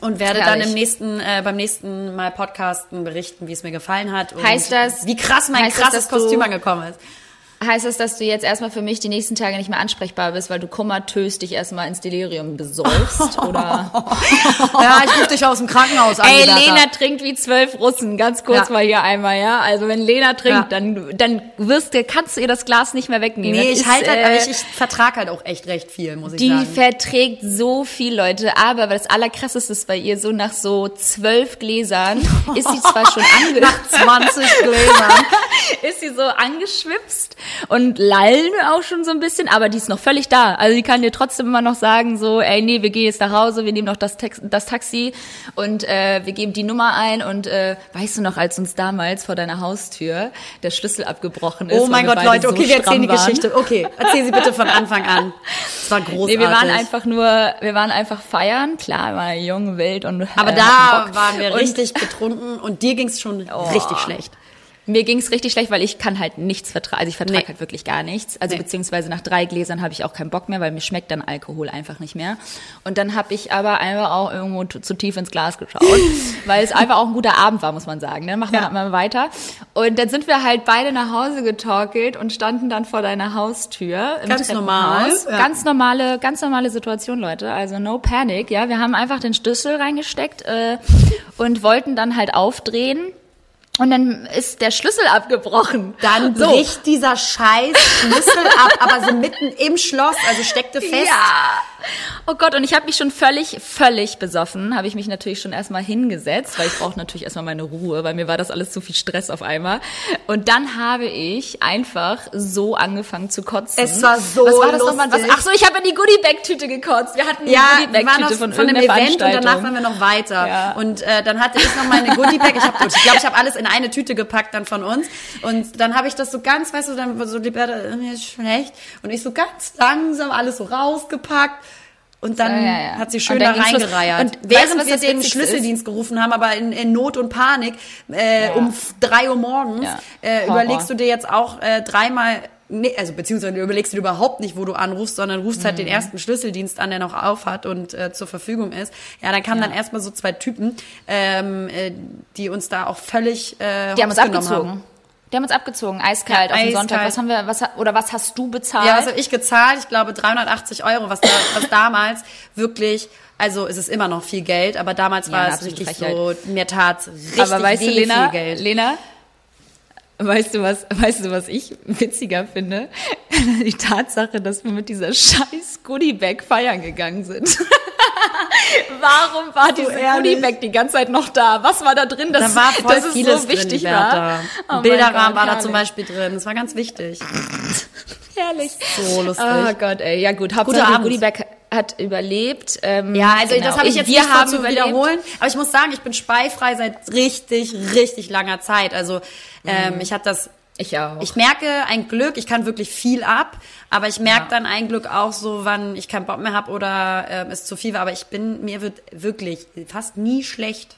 [SPEAKER 1] Und werde dann im nächsten, äh, beim nächsten Mal podcasten berichten, wie es mir gefallen hat.
[SPEAKER 2] Heißt das-
[SPEAKER 1] wie krass mein
[SPEAKER 2] das,
[SPEAKER 1] krasses
[SPEAKER 2] dass du-
[SPEAKER 1] Kostüm angekommen ist.
[SPEAKER 2] Heißt das, dass du jetzt erstmal für mich die nächsten Tage nicht mehr ansprechbar bist, weil du komatös dich erstmal ins Delirium besäufst? Oder?
[SPEAKER 1] Ja, ich rufe dich aus dem Krankenhaus an.
[SPEAKER 2] Ey. Lena trinkt wie zwölf Russen. Ganz kurz
[SPEAKER 1] Ja.
[SPEAKER 2] mal hier einmal, ja? Also wenn Lena trinkt,
[SPEAKER 1] Ja.
[SPEAKER 2] dann, dann wirst du, kannst du ihr das Glas nicht mehr wegnehmen.
[SPEAKER 1] Nee,
[SPEAKER 2] Das
[SPEAKER 1] ich
[SPEAKER 2] ist,
[SPEAKER 1] halt halt,
[SPEAKER 2] äh,
[SPEAKER 1] ich, ich vertrag halt auch echt recht viel, muss ich
[SPEAKER 2] Die
[SPEAKER 1] sagen.
[SPEAKER 2] verträgt so viel, Leute. Aber das Allerkrasseste ist bei ihr, so nach so zwölf Gläsern ist sie zwar schon ange...
[SPEAKER 1] 20 Gläsern.
[SPEAKER 2] ist sie so angeschwipst und lallen auch schon so ein bisschen, aber die ist noch völlig da. Also die kann dir trotzdem immer noch sagen, so, ey, nee, wir gehen jetzt nach Hause, wir nehmen noch das, Tex das Taxi und äh, wir geben die Nummer ein und äh, weißt du noch, als uns damals vor deiner Haustür der Schlüssel abgebrochen ist.
[SPEAKER 1] Oh mein Gott, Leute, okay,
[SPEAKER 2] so
[SPEAKER 1] wir erzählen die. Geschichte. Okay, erzähl sie bitte von Anfang an. Es war großartig.
[SPEAKER 2] Nee, wir waren einfach nur, wir waren einfach feiern, klar, wir waren jung, wild und
[SPEAKER 1] Aber
[SPEAKER 2] äh,
[SPEAKER 1] da waren wir richtig betrunken und dir ging's schon
[SPEAKER 2] Oh.
[SPEAKER 1] richtig schlecht.
[SPEAKER 2] Mir ging's richtig schlecht, weil ich kann halt nichts vertragen. Also ich vertrage
[SPEAKER 1] Nee.
[SPEAKER 2] halt wirklich gar nichts. Also
[SPEAKER 1] Nee.
[SPEAKER 2] beziehungsweise nach drei Gläsern habe ich auch keinen Bock mehr, weil mir schmeckt dann Alkohol einfach nicht mehr. Und dann habe ich aber einfach auch irgendwo zu, tief ins Glas geschaut, weil es einfach auch ein guter Abend war, muss man sagen. Ne? Machen wir
[SPEAKER 1] Ja.
[SPEAKER 2] mal weiter. Und dann sind wir halt beide nach Hause getorkelt und standen dann vor deiner Haustür. Im
[SPEAKER 1] Ganz normal, ja.
[SPEAKER 2] Ganz normale, ganz normale Situation, Leute. Also no panic. Ja, wir haben einfach den Schlüssel reingesteckt äh, und wollten dann halt aufdrehen. Und dann ist der Schlüssel abgebrochen.
[SPEAKER 1] Dann
[SPEAKER 2] so.
[SPEAKER 1] bricht dieser scheiß Schlüssel ab, aber so mitten im Schloss, also steckte fest.
[SPEAKER 2] Ja. Oh Gott, und ich habe mich schon völlig, völlig besoffen, habe ich mich natürlich schon erstmal hingesetzt, weil ich brauche natürlich erstmal meine Ruhe, weil mir war das alles zu viel Stress auf einmal. Und dann habe ich einfach so angefangen zu kotzen.
[SPEAKER 1] Es war so
[SPEAKER 2] Was war das nochmal? Was, ach so, ich habe in die Goodie-Bag-Tüte gekotzt. Wir hatten die
[SPEAKER 1] Ja,
[SPEAKER 2] Goodie-Bag-Tüte von,
[SPEAKER 1] von,
[SPEAKER 2] irgendeiner
[SPEAKER 1] Event und danach waren wir noch weiter.
[SPEAKER 2] Ja.
[SPEAKER 1] Und äh, dann hatte ich noch meine Goodie-Bag. Ich, hab- ich glaube, ich habe alles in eine Tüte gepackt dann von uns. Und dann habe ich das so ganz, weißt du, dann so, Liberta, äh, mir ist schlecht. Und ich so ganz langsam alles so rausgepackt. Und dann
[SPEAKER 2] Ja, ja,
[SPEAKER 1] hat sie schön da reingereiert.
[SPEAKER 2] Und weißt
[SPEAKER 1] Während
[SPEAKER 2] was
[SPEAKER 1] wir den Schlüsseldienst gerufen haben, aber in, in Not und Panik, äh, um drei Uhr morgens, äh, überlegst du dir jetzt auch äh, dreimal, nee, also beziehungsweise überlegst du dir überhaupt nicht, wo du anrufst, sondern rufst halt den
[SPEAKER 2] Mhm.
[SPEAKER 1] ersten Schlüsseldienst an, der noch auf hat und äh, zur Verfügung ist. Ja, dann kamen
[SPEAKER 2] Ja.
[SPEAKER 1] dann erstmal so zwei Typen, ähm, äh, die uns da auch völlig äh,
[SPEAKER 2] Die haben uns abgezogen.
[SPEAKER 1] Haben.
[SPEAKER 2] Die haben uns abgezogen, eiskalt
[SPEAKER 1] Ja,
[SPEAKER 2] auf den Sonntag. Was haben wir, was, oder was hast du bezahlt?
[SPEAKER 1] Ja, was habe ich gezahlt? Ich glaube 380 Euro, was, da, was damals wirklich, also es ist immer noch viel Geld, aber damals
[SPEAKER 2] Ja,
[SPEAKER 1] war es richtig
[SPEAKER 2] Frechheit.
[SPEAKER 1] so, mir tat's richtig
[SPEAKER 2] Aber weißt du, Lena,
[SPEAKER 1] viel Geld.
[SPEAKER 2] Lena, weißt du was, weißt du, was ich witziger finde? Die Tatsache, dass wir mit dieser scheiß Goodiebag feiern gegangen sind. Warum war diese
[SPEAKER 1] ehrlich?
[SPEAKER 2] Goodiebag die ganze Zeit noch da? Was war da drin, dass,
[SPEAKER 1] Da war voll
[SPEAKER 2] dass es
[SPEAKER 1] vieles
[SPEAKER 2] so wichtig
[SPEAKER 1] drin,
[SPEAKER 2] war? Oh
[SPEAKER 1] Bilderrahmen
[SPEAKER 2] Gott,
[SPEAKER 1] war da zum Beispiel drin. Das war ganz wichtig.
[SPEAKER 2] Herrlich.
[SPEAKER 1] So lustig.
[SPEAKER 2] Oh Gott, ey. Ja gut, Hauptsache. Goodiebag, hat überlebt. Ähm,
[SPEAKER 1] Ja, also
[SPEAKER 2] genau.
[SPEAKER 1] das habe ich jetzt
[SPEAKER 2] wir
[SPEAKER 1] nicht
[SPEAKER 2] haben
[SPEAKER 1] zu wiederholen. Aber ich muss sagen, ich bin speifrei seit richtig, richtig langer Zeit. Also ähm,
[SPEAKER 2] Mhm.
[SPEAKER 1] ich habe das.
[SPEAKER 2] Ich auch.
[SPEAKER 1] Ich merke ein Glück, ich kann wirklich viel ab, aber ich merke
[SPEAKER 2] Ja.
[SPEAKER 1] dann ein Glück auch so, wann ich keinen Bock mehr habe oder ähm, es zu viel war. Aber ich bin, mir wird wirklich fast nie schlecht.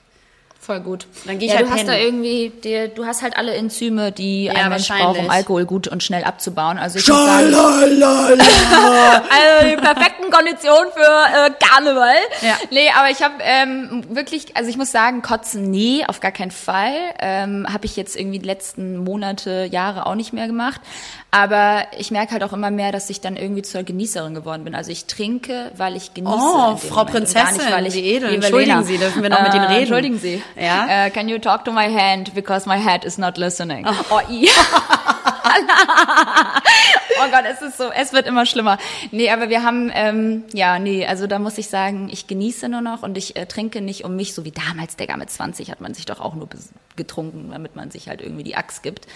[SPEAKER 2] Voll gut.
[SPEAKER 1] Dann geh ich
[SPEAKER 2] ja,
[SPEAKER 1] halt
[SPEAKER 2] du hast
[SPEAKER 1] pennen.
[SPEAKER 2] da irgendwie, dir, du hast halt alle Enzyme, die
[SPEAKER 1] Ja,
[SPEAKER 2] ein Mensch braucht, um Alkohol gut und schnell abzubauen. Also ich muss sagen, also die perfekten Konditionen für äh, Karneval.
[SPEAKER 1] Ja.
[SPEAKER 2] Nee, aber ich habe ähm, wirklich, also ich muss sagen, kotzen nie, auf gar keinen Fall. Ähm, habe ich jetzt irgendwie die letzten Monate, Jahre auch nicht mehr gemacht. Aber ich merke halt auch immer mehr, dass ich dann irgendwie zur Genießerin geworden bin. Also ich trinke, weil ich genieße.
[SPEAKER 1] Oh, Frau
[SPEAKER 2] Moment
[SPEAKER 1] Prinzessin,
[SPEAKER 2] weil ich,
[SPEAKER 1] wie edel. Entschuldigen
[SPEAKER 2] Lena,
[SPEAKER 1] Sie, dürfen wir noch mit Ihnen
[SPEAKER 2] äh,
[SPEAKER 1] reden?
[SPEAKER 2] Entschuldigen Sie.
[SPEAKER 1] Ja?
[SPEAKER 2] Äh, can you talk to my hand because my head is not listening? Oh, i. oh Gott, es ist so, es wird immer schlimmer. Nee, aber wir haben, ähm, ja, nee, also da muss ich sagen, ich genieße nur noch und ich äh, trinke nicht um mich, so wie damals, Digga, mit 20 hat man sich doch auch nur getrunken, damit man sich halt irgendwie die Axt gibt.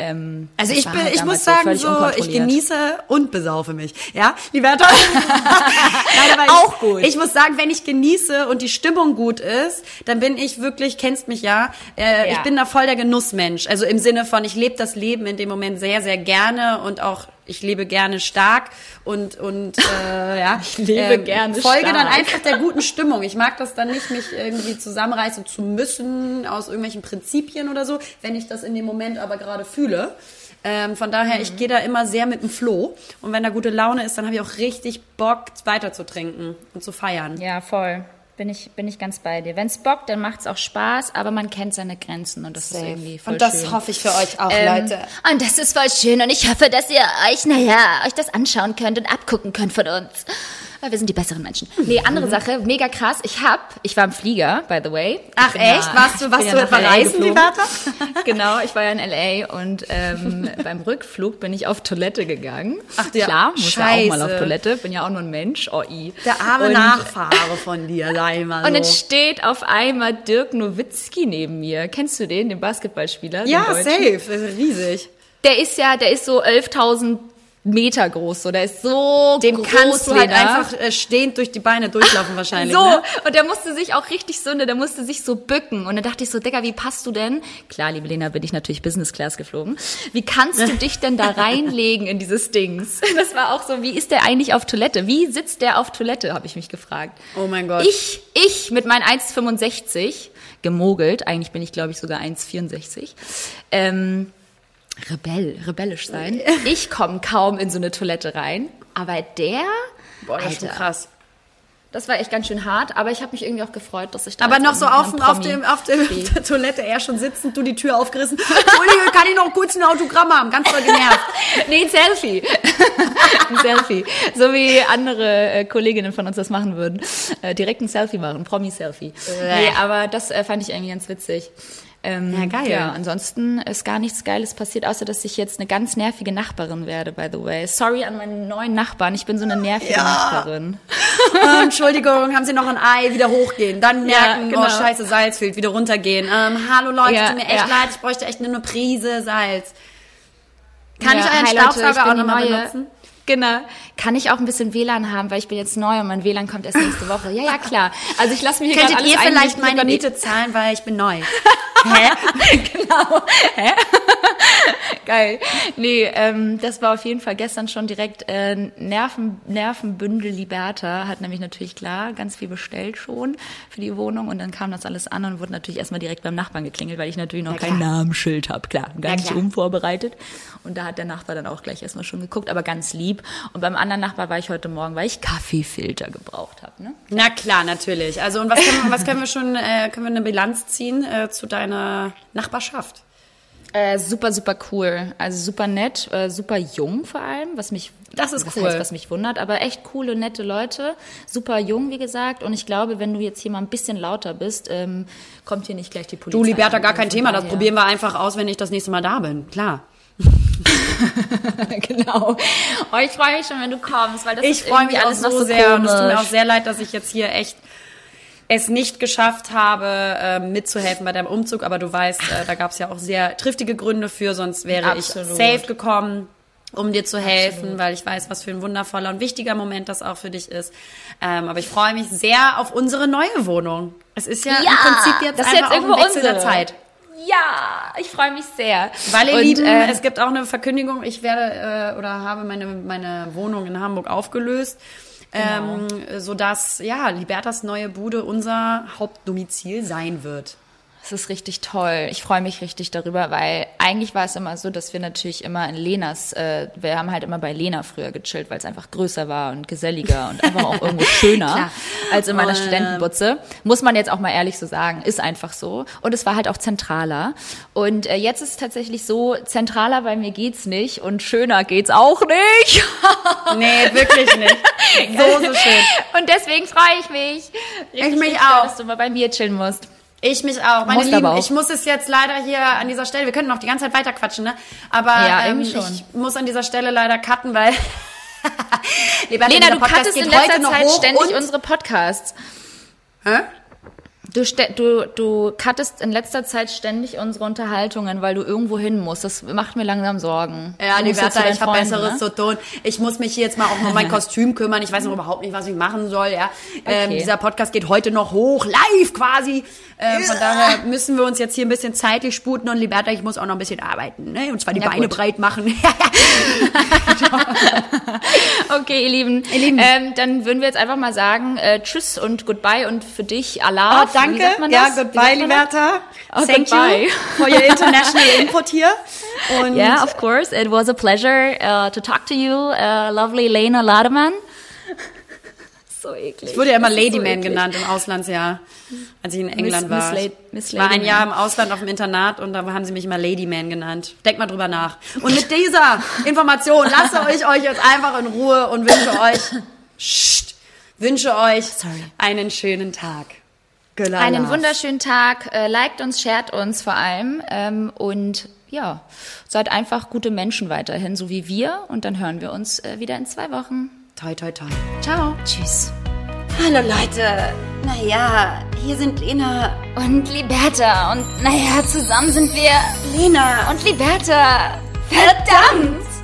[SPEAKER 2] Ähm,
[SPEAKER 1] Also ich bin,
[SPEAKER 2] halt
[SPEAKER 1] ich muss sagen,
[SPEAKER 2] völlig
[SPEAKER 1] so, ich genieße und besaufe mich. Ja, Liberta? Nein,
[SPEAKER 2] Auch
[SPEAKER 1] ich,
[SPEAKER 2] gut.
[SPEAKER 1] Ich muss sagen, wenn ich genieße und die Stimmung gut ist, dann bin ich wirklich, kennst mich ja, äh,
[SPEAKER 2] Ja.
[SPEAKER 1] ich bin da voll der Genussmensch. Also im Sinne von, ich lebe das Leben in dem Moment sehr, sehr gerne und auch ich lebe gerne stark und und äh, ja, ich
[SPEAKER 2] lebe gerne
[SPEAKER 1] folge dann
[SPEAKER 2] stark.
[SPEAKER 1] einfach der guten Stimmung. Ich mag das dann nicht, mich irgendwie zusammenreißen zu müssen aus irgendwelchen Prinzipien oder so, wenn ich das in dem Moment aber gerade fühle. Ähm, von daher,
[SPEAKER 2] Mhm.
[SPEAKER 1] ich gehe da immer sehr mit dem Floh. Und wenn da gute Laune ist, dann habe ich auch richtig Bock, weiter zu trinken und zu feiern.
[SPEAKER 2] Ja, voll. Bin ich, bin ich ganz bei dir. Wenn's bockt, dann macht's auch Spaß, aber man kennt seine Grenzen und das ist irgendwie voll
[SPEAKER 1] und das
[SPEAKER 2] schön.
[SPEAKER 1] hoffe ich für euch auch,
[SPEAKER 2] Ähm,
[SPEAKER 1] Leute.
[SPEAKER 2] Und das ist voll schön und ich hoffe, dass ihr euch, naja, euch das anschauen könnt und abgucken könnt von uns. Weil wir sind die besseren Menschen. Nee, andere
[SPEAKER 1] Mhm.
[SPEAKER 2] Sache, mega krass. Ich hab, ich war im Flieger, by the way.
[SPEAKER 1] Ach
[SPEAKER 2] bin
[SPEAKER 1] echt?
[SPEAKER 2] ja-
[SPEAKER 1] Warst du, warst du
[SPEAKER 2] ja
[SPEAKER 1] etwa
[SPEAKER 2] nach LA
[SPEAKER 1] reisen,
[SPEAKER 2] geflogen.
[SPEAKER 1] Liberta?
[SPEAKER 2] Genau, ich war ja in L.A. und ähm, beim Rückflug bin ich auf Toilette gegangen.
[SPEAKER 1] Ach, ja.
[SPEAKER 2] Klar, muss ja auch mal auf. Toilette. Bin ja auch nur ein Mensch. Oh, i.
[SPEAKER 1] Der arme
[SPEAKER 2] Und-
[SPEAKER 1] Nachfahre von dir, sei mal
[SPEAKER 2] Und dann
[SPEAKER 1] so.
[SPEAKER 2] steht auf einmal Dirk Nowitzki neben mir. Kennst du den, den Basketballspieler?
[SPEAKER 1] Ja, safe. Riesig.
[SPEAKER 2] Der ist ja, der ist so 11.000 Meter groß, so. Der ist so
[SPEAKER 1] Dem
[SPEAKER 2] groß,
[SPEAKER 1] kannst du halt einfach äh, stehend durch die Beine durchlaufen wahrscheinlich.
[SPEAKER 2] so,
[SPEAKER 1] Ne?
[SPEAKER 2] und der musste sich auch richtig so, ne, der musste sich so bücken. Und dann dachte ich so, Digga, wie passt du denn? Klar, liebe Lena, bin ich natürlich Business Class geflogen. Wie kannst du dich denn da reinlegen in dieses Dings? Das war auch so, wie ist der eigentlich auf Toilette? Wie sitzt der auf Toilette, habe ich mich gefragt.
[SPEAKER 1] Oh mein Gott.
[SPEAKER 2] Ich, ich mit meinen 1,65 gemogelt, eigentlich bin ich glaube ich sogar 1,64. Ähm, Rebell, rebellisch sein. Ich komme kaum in so eine Toilette rein, aber der,
[SPEAKER 1] Boah, das ist schon
[SPEAKER 2] Alter,
[SPEAKER 1] krass.
[SPEAKER 2] das war echt ganz schön hart, aber ich habe mich irgendwie auch gefreut, dass ich da
[SPEAKER 1] Aber noch so auf, dem, auf, dem, auf, dem, der Toilette, er schon sitzend, du die Tür aufgerissen. Entschuldige, kann ich noch kurz ein Autogramm haben? Ganz voll genervt.
[SPEAKER 2] Nee, ein Selfie. ein Selfie. So wie andere äh, Kolleginnen von uns das machen würden. Äh, direkt ein Selfie machen, Promi-Selfie. Nee, aber das äh, fand ich irgendwie ganz witzig. Ähm,
[SPEAKER 1] Ja, geil.
[SPEAKER 2] Ja, ansonsten ist gar nichts Geiles passiert, außer dass ich jetzt eine ganz nervige Nachbarin werde, by the way. Sorry an meinen neuen Nachbarn, ich bin so eine nervige
[SPEAKER 1] Ja.
[SPEAKER 2] Nachbarin.
[SPEAKER 1] Ähm, Entschuldigung, haben Sie noch ein Ei? Wieder hochgehen. Dann
[SPEAKER 2] Ja,
[SPEAKER 1] merken,
[SPEAKER 2] genau.
[SPEAKER 1] oh scheiße, Salz fehlt. Wieder runtergehen. Ähm, hallo Leute,
[SPEAKER 2] Ja,
[SPEAKER 1] tut mir echt leid, ich bräuchte echt nur eine Prise Salz. Kann ich euren
[SPEAKER 2] hi,
[SPEAKER 1] Staubsauger auch nochmal benutzen?
[SPEAKER 2] Genau. Kann ich auch ein bisschen WLAN haben, weil ich bin jetzt neu und mein WLAN kommt erst nächste Woche. Ja, ja, klar. Also ich lasse mir hier
[SPEAKER 1] Könntet ihr vielleicht meine Miete zahlen, weil ich bin neu? Hä?
[SPEAKER 2] genau. Hä? Geil. Nee, ähm, das war auf jeden Fall gestern schon direkt äh, Nerven, Nervenbündel Liberta. Hat nämlich natürlich klar ganz viel bestellt schon für die Wohnung und dann kam das alles an und wurde natürlich erstmal direkt beim Nachbarn geklingelt, weil ich natürlich noch
[SPEAKER 1] Ja,
[SPEAKER 2] kein. Namensschild habe. Klar, ganz
[SPEAKER 1] klar.
[SPEAKER 2] unvorbereitet. Und da hat der Nachbar dann auch gleich erstmal schon geguckt, aber ganz lieb. Und beim anderen Nachbar war ich heute Morgen, weil ich Kaffeefilter gebraucht habe. Ne?
[SPEAKER 1] Na klar, natürlich. Also und was können wir, was können wir schon, äh, können wir eine Bilanz ziehen äh, zu deiner Nachbarschaft?
[SPEAKER 2] Äh, super, super cool. Also super nett, äh, super jung vor allem, was mich,
[SPEAKER 1] Das ist
[SPEAKER 2] was
[SPEAKER 1] cool.
[SPEAKER 2] heißt, was mich wundert, aber echt coole, nette Leute. Super jung, wie gesagt. Und ich glaube, wenn du jetzt hier mal ein bisschen lauter bist, ähm, kommt hier nicht gleich die Polizei.
[SPEAKER 1] Du, Liberta, gar kein Thema. Das probieren wir einfach aus, wenn ich das nächste Mal da bin. Klar.
[SPEAKER 2] genau. Oh, ich freue mich schon, wenn du kommst, weil das
[SPEAKER 1] Ich
[SPEAKER 2] ist
[SPEAKER 1] freue
[SPEAKER 2] irgendwie
[SPEAKER 1] mich
[SPEAKER 2] alles noch
[SPEAKER 1] so
[SPEAKER 2] so
[SPEAKER 1] sehr. Und es tut mir auch
[SPEAKER 2] komisch.
[SPEAKER 1] sehr leid, dass ich jetzt hier echt es nicht geschafft habe, ähm, mitzuhelfen bei deinem Umzug. Aber du weißt, äh, da gab es ja auch sehr triftige Gründe für, sonst wäre
[SPEAKER 2] Absolut.
[SPEAKER 1] ich safe gekommen. um dir zu helfen, weil ich weiß, was für ein wundervoller und wichtiger Moment das auch für dich ist. Ähm, aber ich freue mich sehr auf unsere neue Wohnung. Es ist ja,
[SPEAKER 2] Ja,
[SPEAKER 1] im Prinzip jetzt
[SPEAKER 2] das ist jetzt
[SPEAKER 1] ein
[SPEAKER 2] irgendwo
[SPEAKER 1] der
[SPEAKER 2] unsere.
[SPEAKER 1] Zeit.
[SPEAKER 2] Ja, ich freue mich sehr.
[SPEAKER 1] Weil ihr
[SPEAKER 2] Und,
[SPEAKER 1] Lieben,
[SPEAKER 2] äh,
[SPEAKER 1] es gibt auch eine Verkündigung. Ich werde äh, oder habe meine meine Wohnung in Hamburg aufgelöst, ähm, so dass ja Libertas neue Bude unser Hauptdomizil sein wird.
[SPEAKER 2] Es ist richtig toll. Ich freue mich richtig darüber, weil eigentlich war es immer so, dass wir natürlich immer in Lenas, äh, wir haben halt immer bei Lena früher gechillt, weil es einfach größer war und geselliger und einfach auch irgendwo schöner als in meiner
[SPEAKER 1] Und,
[SPEAKER 2] Studentenbutze. Muss man jetzt auch mal ehrlich so sagen, ist einfach so. Und es war halt auch zentraler. Und äh, jetzt ist es tatsächlich so, zentraler bei mir geht's nicht und schöner geht's auch nicht.
[SPEAKER 1] Nee, wirklich nicht. So, so schön.
[SPEAKER 2] Und deswegen freue ich mich. Richtig,
[SPEAKER 1] mich
[SPEAKER 2] richtig
[SPEAKER 1] auch.
[SPEAKER 2] Dass du mal bei mir chillen musst.
[SPEAKER 1] Ich mich auch. Meine Lieben,
[SPEAKER 2] auch.
[SPEAKER 1] ich muss es jetzt leider hier an dieser Stelle, wir können noch die ganze Zeit weiter quatschen, ne? Aber
[SPEAKER 2] Ja,
[SPEAKER 1] ähm, ich muss an dieser Stelle leider cutten, weil
[SPEAKER 2] Lena, du
[SPEAKER 1] Podcast
[SPEAKER 2] cuttest in letzter Zeit ständig unsere Podcasts.
[SPEAKER 1] Hä?
[SPEAKER 2] Du, du, du cuttest in letzter Zeit ständig unsere Unterhaltungen, weil du irgendwo hin musst. Das macht mir langsam Sorgen.
[SPEAKER 1] Ja, Liberta, ich habe Besseres
[SPEAKER 2] ne?
[SPEAKER 1] zu tun. Ich muss mich hier jetzt mal auch um mein Kostüm kümmern. Ich weiß noch überhaupt nicht, was ich machen soll. Ja, ähm,
[SPEAKER 2] Okay.
[SPEAKER 1] dieser Podcast geht heute noch hoch, live quasi. Ähm, von daher müssen wir uns jetzt hier ein bisschen zeitlich sputen. Und Liberta, ich muss auch noch ein bisschen arbeiten. Ne? Und zwar die
[SPEAKER 2] Ja,
[SPEAKER 1] Beine
[SPEAKER 2] gut.
[SPEAKER 1] breit machen.
[SPEAKER 2] Okay, ihr Lieben.
[SPEAKER 1] Ihr Lieben.
[SPEAKER 2] Ähm, dann würden wir jetzt einfach mal sagen, äh, tschüss und goodbye und für dich Allah.
[SPEAKER 1] Oh, danke. Ja, goodbye? Liberta.
[SPEAKER 2] Oh,
[SPEAKER 1] Thank
[SPEAKER 2] goodbye.
[SPEAKER 1] you for your international input hier. Und
[SPEAKER 2] Yeah, of course. It was a pleasure uh, to talk to you, uh, lovely Lena Lademann. So eklig.
[SPEAKER 1] ich wurde ja immer
[SPEAKER 2] so
[SPEAKER 1] Ladyman
[SPEAKER 2] eklig.
[SPEAKER 1] genannt im Auslandsjahr, als ich in England
[SPEAKER 2] Miss
[SPEAKER 1] war.
[SPEAKER 2] La-
[SPEAKER 1] Ich
[SPEAKER 2] Miss
[SPEAKER 1] war ein. Jahr im Ausland auf dem Internat und da haben sie mich immer Ladyman genannt. Denkt mal drüber nach. Und mit dieser Information lasse ich euch jetzt einfach in Ruhe und wünsche euch, wünsche euch einen schönen Tag. Güller
[SPEAKER 2] Einen wunderschönen Tag. Äh, liked uns, shared uns vor allem. Ähm, und ja, seid einfach gute Menschen weiterhin, so wie wir. Und dann hören wir uns äh, wieder in zwei Wochen.
[SPEAKER 1] Toi, toi, toi. Ciao.
[SPEAKER 2] Tschüss.
[SPEAKER 1] Hallo Leute. Naja, hier sind Lena.
[SPEAKER 2] Und Liberta. Und naja, zusammen sind wir
[SPEAKER 1] Lena.
[SPEAKER 2] und Liberta. Verdammt!